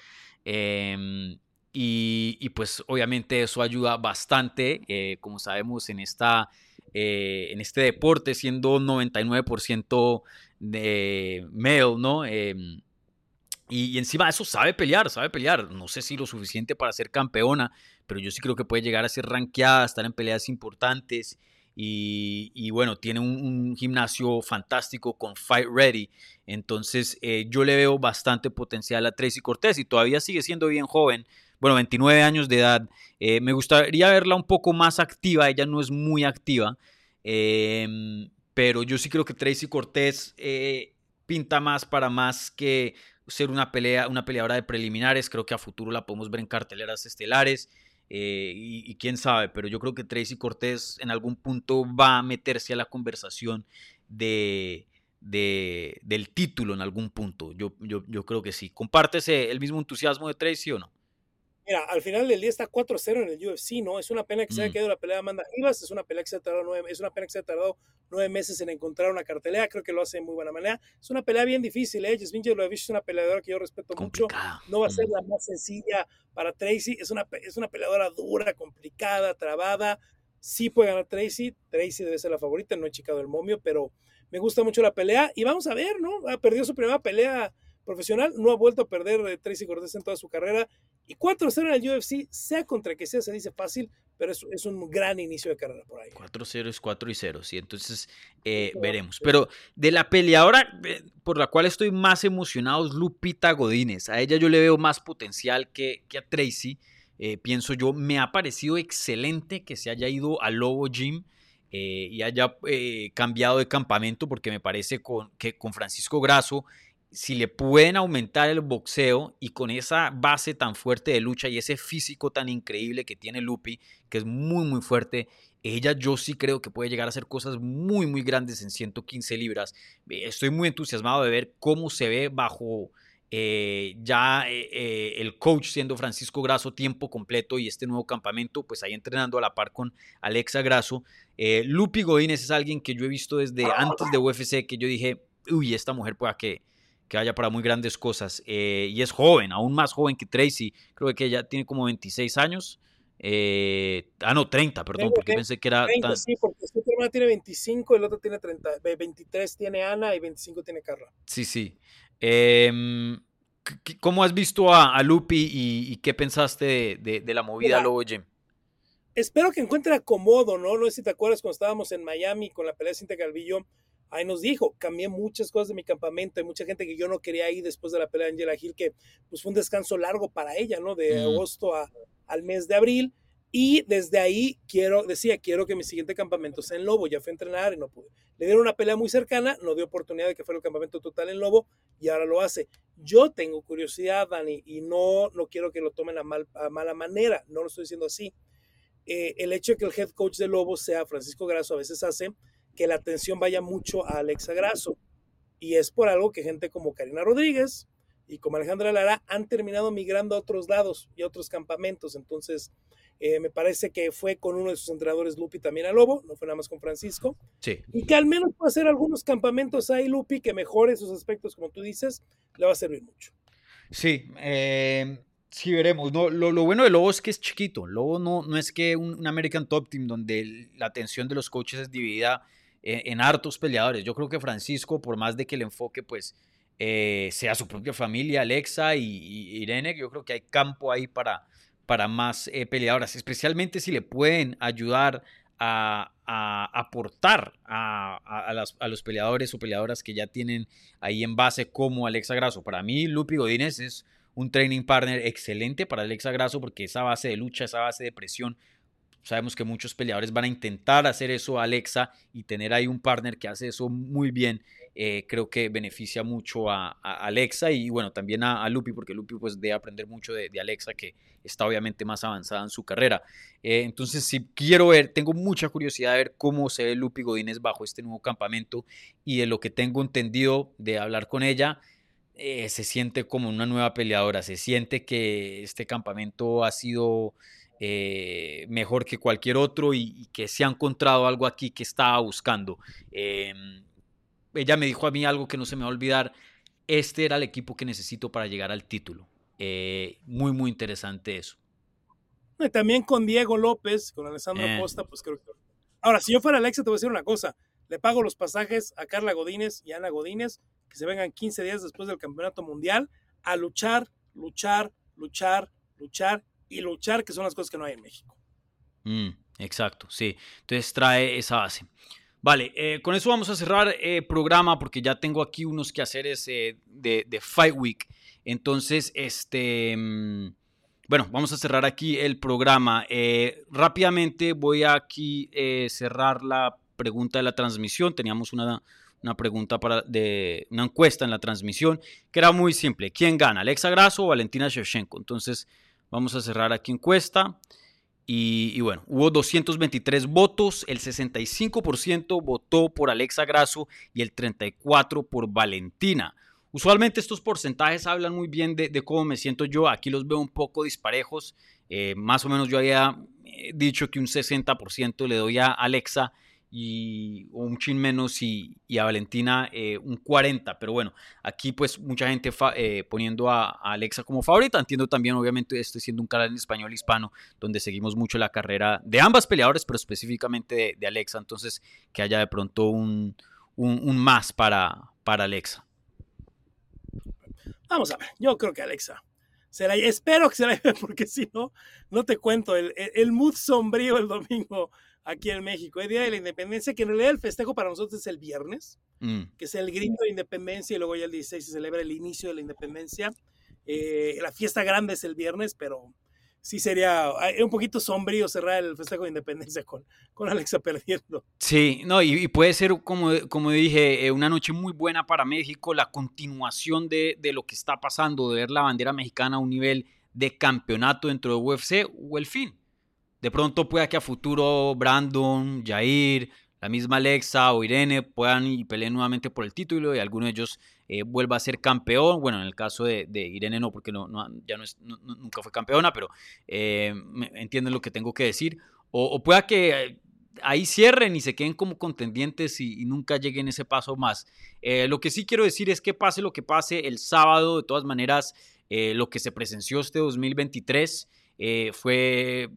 Em, y, y, pues obviamente eso ayuda bastante, eh, como sabemos, en esta eh, en este deporte, siendo 99% de male, ¿no? Eh, y, y, encima de eso sabe pelear, sabe pelear. No sé si lo suficiente para ser campeona, pero yo sí creo que puede llegar a ser rankeada, estar en peleas importantes. Y, y bueno, tiene un, un, gimnasio fantástico con Fight Ready. Entonces eh, yo le veo bastante potencial a Tracy Cortés y todavía sigue siendo bien joven bueno, 29 años de edad. Eh, me gustaría verla un poco más activa, ella no es muy activa, eh, pero yo sí creo que Tracy Cortés eh, pinta más para más que ser una, pelea, una peleadora de preliminares, creo que a futuro la podemos ver en carteleras estelares. Y, quién sabe, pero yo creo que Tracy Cortés en algún punto va a meterse a la conversación de, de, del título en algún punto. Yo, yo, yo creo que sí. ¿Compartes el mismo entusiasmo de Tracy o no?
Mira, al final del día está 4-0 en el UFC, ¿no? Es una pena que se haya quedado la pelea de Amanda Rivas, es una pelea que se ha tardado nueve, es una pena que se ha tardado nueve meses en encontrar una cartelera, creo que lo hace de muy buena manera. Es una pelea bien difícil, ¿eh? Jasmine Jelovich es una peleadora que yo respeto
Complicado.
mucho, no va a ser la más sencilla para Tracy, es una, es una peleadora dura, complicada, trabada, sí puede ganar Tracy, Tracy debe ser la favorita, no he checado el momio, pero me gusta mucho la pelea y vamos a ver, ¿no? Ha perdido su primera pelea profesional, no ha vuelto a perder eh, Tracy Cortés en toda su carrera y 4-0 en el UFC, sea contra que sea, se dice fácil, pero es, es un gran inicio de carrera por ahí.
4-0 es 4 y 0, sí, entonces eh, veremos. Pero de la peleadora eh, por la cual estoy más emocionado es Lupita Godínez. A ella yo le veo más potencial que, que a Tracy. Eh, pienso yo, me ha parecido excelente que se haya ido al Lobo Gym. Eh, y haya cambiado de campamento porque me parece con, que con Francisco Grasso si le pueden aumentar el boxeo y con esa base tan fuerte de lucha y ese físico tan increíble que tiene Lupi, que es muy muy fuerte, ella yo sí creo que puede llegar a hacer cosas muy muy grandes en 115 libras. Estoy muy entusiasmado de ver cómo se ve bajo eh, ya eh, el coach siendo Francisco Grasso tiempo completo y este nuevo campamento, pues ahí entrenando a la par con Alexa Grasso. Eh, Lupi Godínez es alguien que yo he visto desde antes de UFC que yo dije, uy, esta mujer pueda que que vaya para muy grandes cosas. Eh, y es joven, aún más joven que Tracy. Creo que ella tiene como 26 años. Eh, ah, no, 30, perdón, porque 30, pensé que era.
30, tan... Sí, porque su hermana tiene 25, el otro tiene 30, 23 tiene Ana y 25 tiene Carla.
Sí, sí. Eh, ¿Cómo has visto a, Lupi y, qué pensaste de, la movida Lobo Jim?
Espero que encuentre acomodo, ¿no? No sé si te acuerdas cuando estábamos en Miami con la pelea de Cinta Calvillo. Ahí nos dijo, cambié muchas cosas de mi campamento. Hay mucha gente que yo no quería ir después de la pelea de Angela Hill, que pues fue un descanso largo para ella, ¿no? De mm. agosto a, al mes de abril. Y desde ahí quiero, decía, quiero que mi siguiente campamento sea en Lobo. Ya fue a entrenar y no pude. Le dieron una pelea muy cercana, no dio oportunidad de que fuera el campamento total en Lobo y ahora lo hace. Yo tengo curiosidad, Dani, y no, no quiero que lo tomen a, mal, a mala manera, no lo estoy diciendo así. Eh, el hecho de que el head coach de Lobo sea Francisco Grasso a veces hace que la atención vaya mucho a Alexa Grasso. Y es por algo que gente como Karina Rodríguez y como Alejandra Lara han terminado migrando a otros lados y a otros campamentos. Entonces, eh, me parece que fue con uno de sus entrenadores Lupi también a Lobo, no fue nada más con Francisco.
Sí.
Y que al menos pueda hacer algunos campamentos ahí, Lupi, que mejore esos aspectos, como tú dices, le va a servir mucho.
Sí, eh, sí veremos. No, lo, bueno de Lobo es que es chiquito. Lobo no, no es que un, American Top Team donde la atención de los coaches es dividida en, hartos peleadores. Yo creo que Francisco, por más de que el enfoque pues eh, sea su propia familia, Alexa y, Irene, yo creo que hay campo ahí para para más eh, peleadoras, especialmente si le pueden ayudar a, aportar a, los peleadores o peleadoras que ya tienen ahí en base como Alexa Grasso. Para mí, Lupi Godínez es un training partner excelente para Alexa Grasso porque esa base de lucha, esa base de presión, sabemos que muchos peleadores van a intentar hacer eso a Alexa y tener ahí un partner que hace eso muy bien eh, creo que beneficia mucho a, Alexa y bueno, también a, Lupi, porque Lupi pues debe aprender mucho de, Alexa, que está obviamente más avanzada en su carrera. Eh, entonces, si quiero ver, tengo mucha curiosidad de ver cómo se ve Lupi Godínez bajo este nuevo campamento y de lo que tengo entendido de hablar con ella. Eh, se siente como una nueva peleadora, se siente que este campamento ha sido mejor que cualquier otro y, que se ha encontrado algo aquí que estaba buscando. Em, ella me dijo a mí algo que no se me va a olvidar. Este era el equipo que necesito para llegar al título. Eh, muy, muy interesante eso.
también con Diego López, con Alessandro eh. Costa, pues creo que... Ahora, si yo fuera Alexa, te voy a decir una cosa. Le pago los pasajes a Carla Godínez y a Ana Godínez, que se vengan 15 días después del Campeonato Mundial, a luchar, luchar, luchar, luchar y luchar, que son las cosas que no hay en México.
Mm, exacto, sí. Entonces trae esa base. Vale, eh, con eso vamos a cerrar el eh, programa porque ya tengo aquí unos quehaceres eh, de, de, Fight Week. Entonces, este, mm, bueno, vamos a cerrar aquí el programa. rápidamente voy a aquí cerrar la pregunta de la transmisión. Teníamos una, una pregunta para de una encuesta en la transmisión que era muy simple. ¿Quién gana, Alexa Grasso o Valentina Shevchenko? Entonces, vamos a cerrar aquí encuesta. Y, bueno, hubo 223 votos, el 65% votó por Alexa Grasso y el 34% por Valentina. Usualmente estos porcentajes hablan muy bien de, cómo me siento yo, aquí los veo un poco disparejos, eh, más o menos yo había eh, dicho que un 60% le doy a Alexa y un chin menos y, a Valentina eh, un 40. Pero bueno, aquí pues mucha gente eh, poniendo a, Alexa como favorita. Entiendo también, obviamente, estoy siendo un canal en español hispano donde seguimos mucho la carrera de ambas peleadoras, pero específicamente de, Alexa. Entonces, que haya de pronto un, un, más para, para Alexa.
Vamos a ver, yo creo que Alexa. Será, espero que se la porque si no, no te cuento. El, el mood sombrío el domingo aquí en México. El Día de la Independencia, que en realidad el festejo para nosotros es el viernes, mm. que es el grito de independencia y luego ya el 16 se celebra el inicio de la independencia. Eh, la fiesta grande es el viernes, pero sí sería un poquito sombrío cerrar el festejo de independencia con, con Alexa perdiendo.
Sí, no, y, puede ser, como, como dije, eh, una noche muy buena para México, la continuación de, de, lo que está pasando, de ver la bandera mexicana a un nivel de campeonato dentro de UFC o el fin. De pronto pueda que a futuro Brandon, Jair, la misma Alexa o Irene puedan y peleen nuevamente por el título y alguno de ellos eh, vuelva a ser campeón. Bueno, en el caso de, Irene no, porque no, ya no nunca fue campeona, pero eh, entienden lo que tengo que decir. O, pueda que ahí cierren y se queden como contendientes y, nunca lleguen ese paso más. Eh, lo que sí quiero decir es que pase lo que pase el sábado, de todas maneras, lo que se presenció este 2023 fue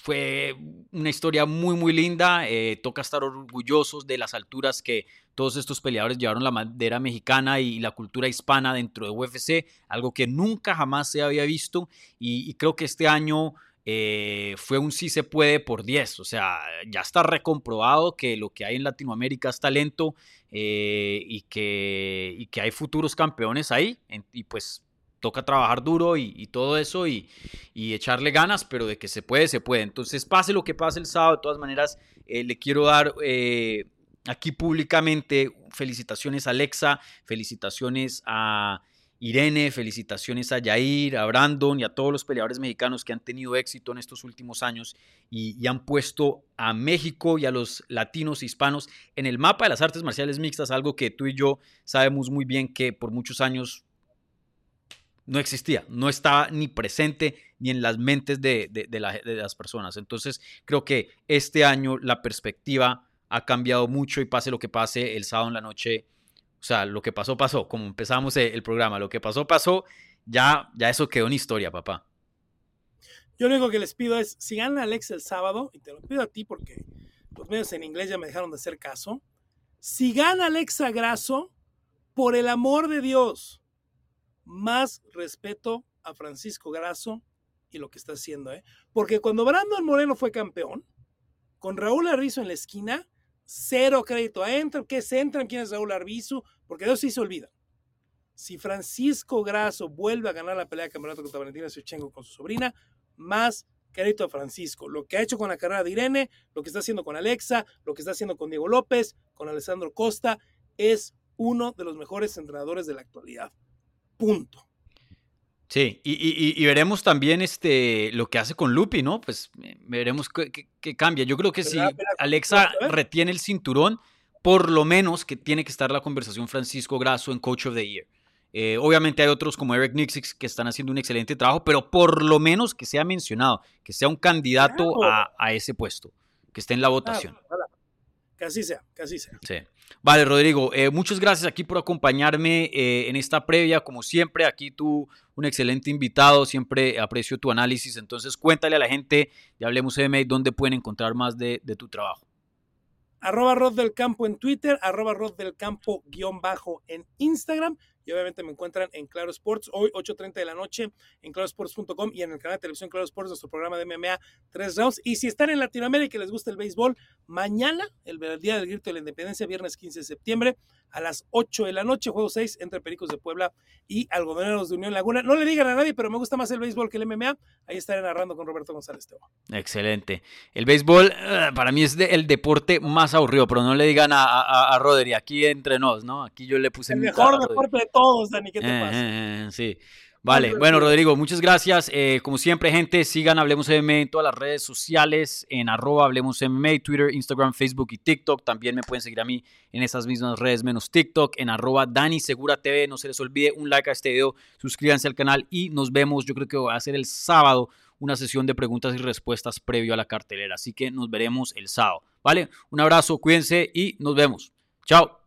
fue una historia muy, muy linda. Eh, toca estar orgullosos de las alturas que todos estos peleadores llevaron la bandera mexicana y la cultura hispana dentro de UFC, algo que nunca jamás se había visto. Y, creo que este año eh, fue un sí se puede por 10. O sea, ya está recomprobado que lo que hay en Latinoamérica es talento eh, y, que, y que hay futuros campeones ahí. Y pues toca trabajar duro y, todo eso y, echarle ganas, pero de que se puede, se puede. Entonces, pase lo que pase el sábado, de todas maneras, eh, le quiero dar eh, aquí públicamente felicitaciones a Alexa, felicitaciones a Irene, felicitaciones a Yair, a Brandon y a todos los peleadores mexicanos que han tenido éxito en estos últimos años y, y han puesto a México y a los latinos e hispanos en el mapa de las artes marciales mixtas, algo que tú y yo sabemos muy bien que por muchos años no existía, no estaba ni presente ni en las mentes de, las personas. Entonces, creo que este año la perspectiva ha cambiado mucho y pase lo que pase el sábado en la noche, o sea, lo que pasó, pasó, como empezamos el programa, lo que pasó, pasó, ya, ya eso quedó en historia, papá.
Yo lo único que les pido es, si gana Alex el sábado, y te lo pido a ti porque los medios en inglés ya me dejaron de hacer caso, si gana Alexa Grasso, por el amor de Dios, más respeto a Francisco Grasso y lo que está haciendo, ¿eh? Porque cuando Brandon Moreno fue campeón, con Raúl Arbizu en la esquina, cero crédito a Entran, ¿qué es Entran? ¿Quién es Raúl Arbizu? Porque Dios sí se olvida. Si Francisco Grasso vuelve a ganar la pelea de campeonato contra Valentina Shevchenko con su sobrina, más crédito a Francisco. Lo que ha hecho con la carrera de Irene, lo que está haciendo con Alexa, lo que está haciendo con Diego López, con Alessandro Costa, es uno de los mejores entrenadores de la actualidad. Punto.
Sí, y, veremos también este, lo que hace con Lupi, ¿no? Pues eh, veremos qué, cambia. Yo creo que si Alexa retiene el cinturón, por lo menos que tiene que estar la conversación Francisco Grasso en Coach of the Year. Eh, obviamente hay otros como Eric Nixix que están haciendo un excelente trabajo, pero por lo menos que sea mencionado, que sea un candidato a, ese puesto, que esté en la votación.
Que así sea, que así sea.
Sí. Vale, Rodrigo, eh, muchas gracias aquí por acompañarme eh, en esta previa. Como siempre, aquí tú, un excelente invitado, siempre aprecio tu análisis. Entonces, cuéntale a la gente de Hablemos MMA dónde pueden encontrar más de, de tu trabajo.
Arroba Rod del Campo en Twitter, arroba Rod del Campo guion bajo en Instagram y obviamente me encuentran en Claro Sports hoy 8.30 de la noche en clarosports.com y en el canal de televisión Claro Sports, nuestro programa de MMA 3 rounds. Y si están en Latinoamérica y les gusta el béisbol, mañana, el día del grito de la independencia, viernes 15 de septiembre, a las 8 de la noche, juego 6 entre Pericos de Puebla y Algodoneros de Unión Laguna. No le digan a nadie, pero me gusta más el béisbol que el MMA. Ahí estaré narrando con Roberto González Teo.
Excelente. El béisbol eh, para mí es el deporte más aburrido, pero no le digan a, a, Rodri, aquí entre nos, ¿no? Aquí yo le puse
el mejor deporte de todos, Dani, ¿qué te eh, pasa?
Eh, sí. Vale, bueno Rodrigo, muchas gracias. Eh, como siempre, gente, sigan Hablemos MMA en todas las redes sociales, en arroba Hablemos MMA, Twitter, Instagram, Facebook y TikTok. También me pueden seguir a mí en esas mismas redes menos TikTok, en arroba Dani Segura TV. No se les olvide un like a este video, suscríbanse al canal y nos vemos. Yo creo que va a ser el sábado una sesión de preguntas y respuestas previo a la cartelera. Así que nos veremos el sábado. Vale, un abrazo, cuídense y nos vemos. Chao.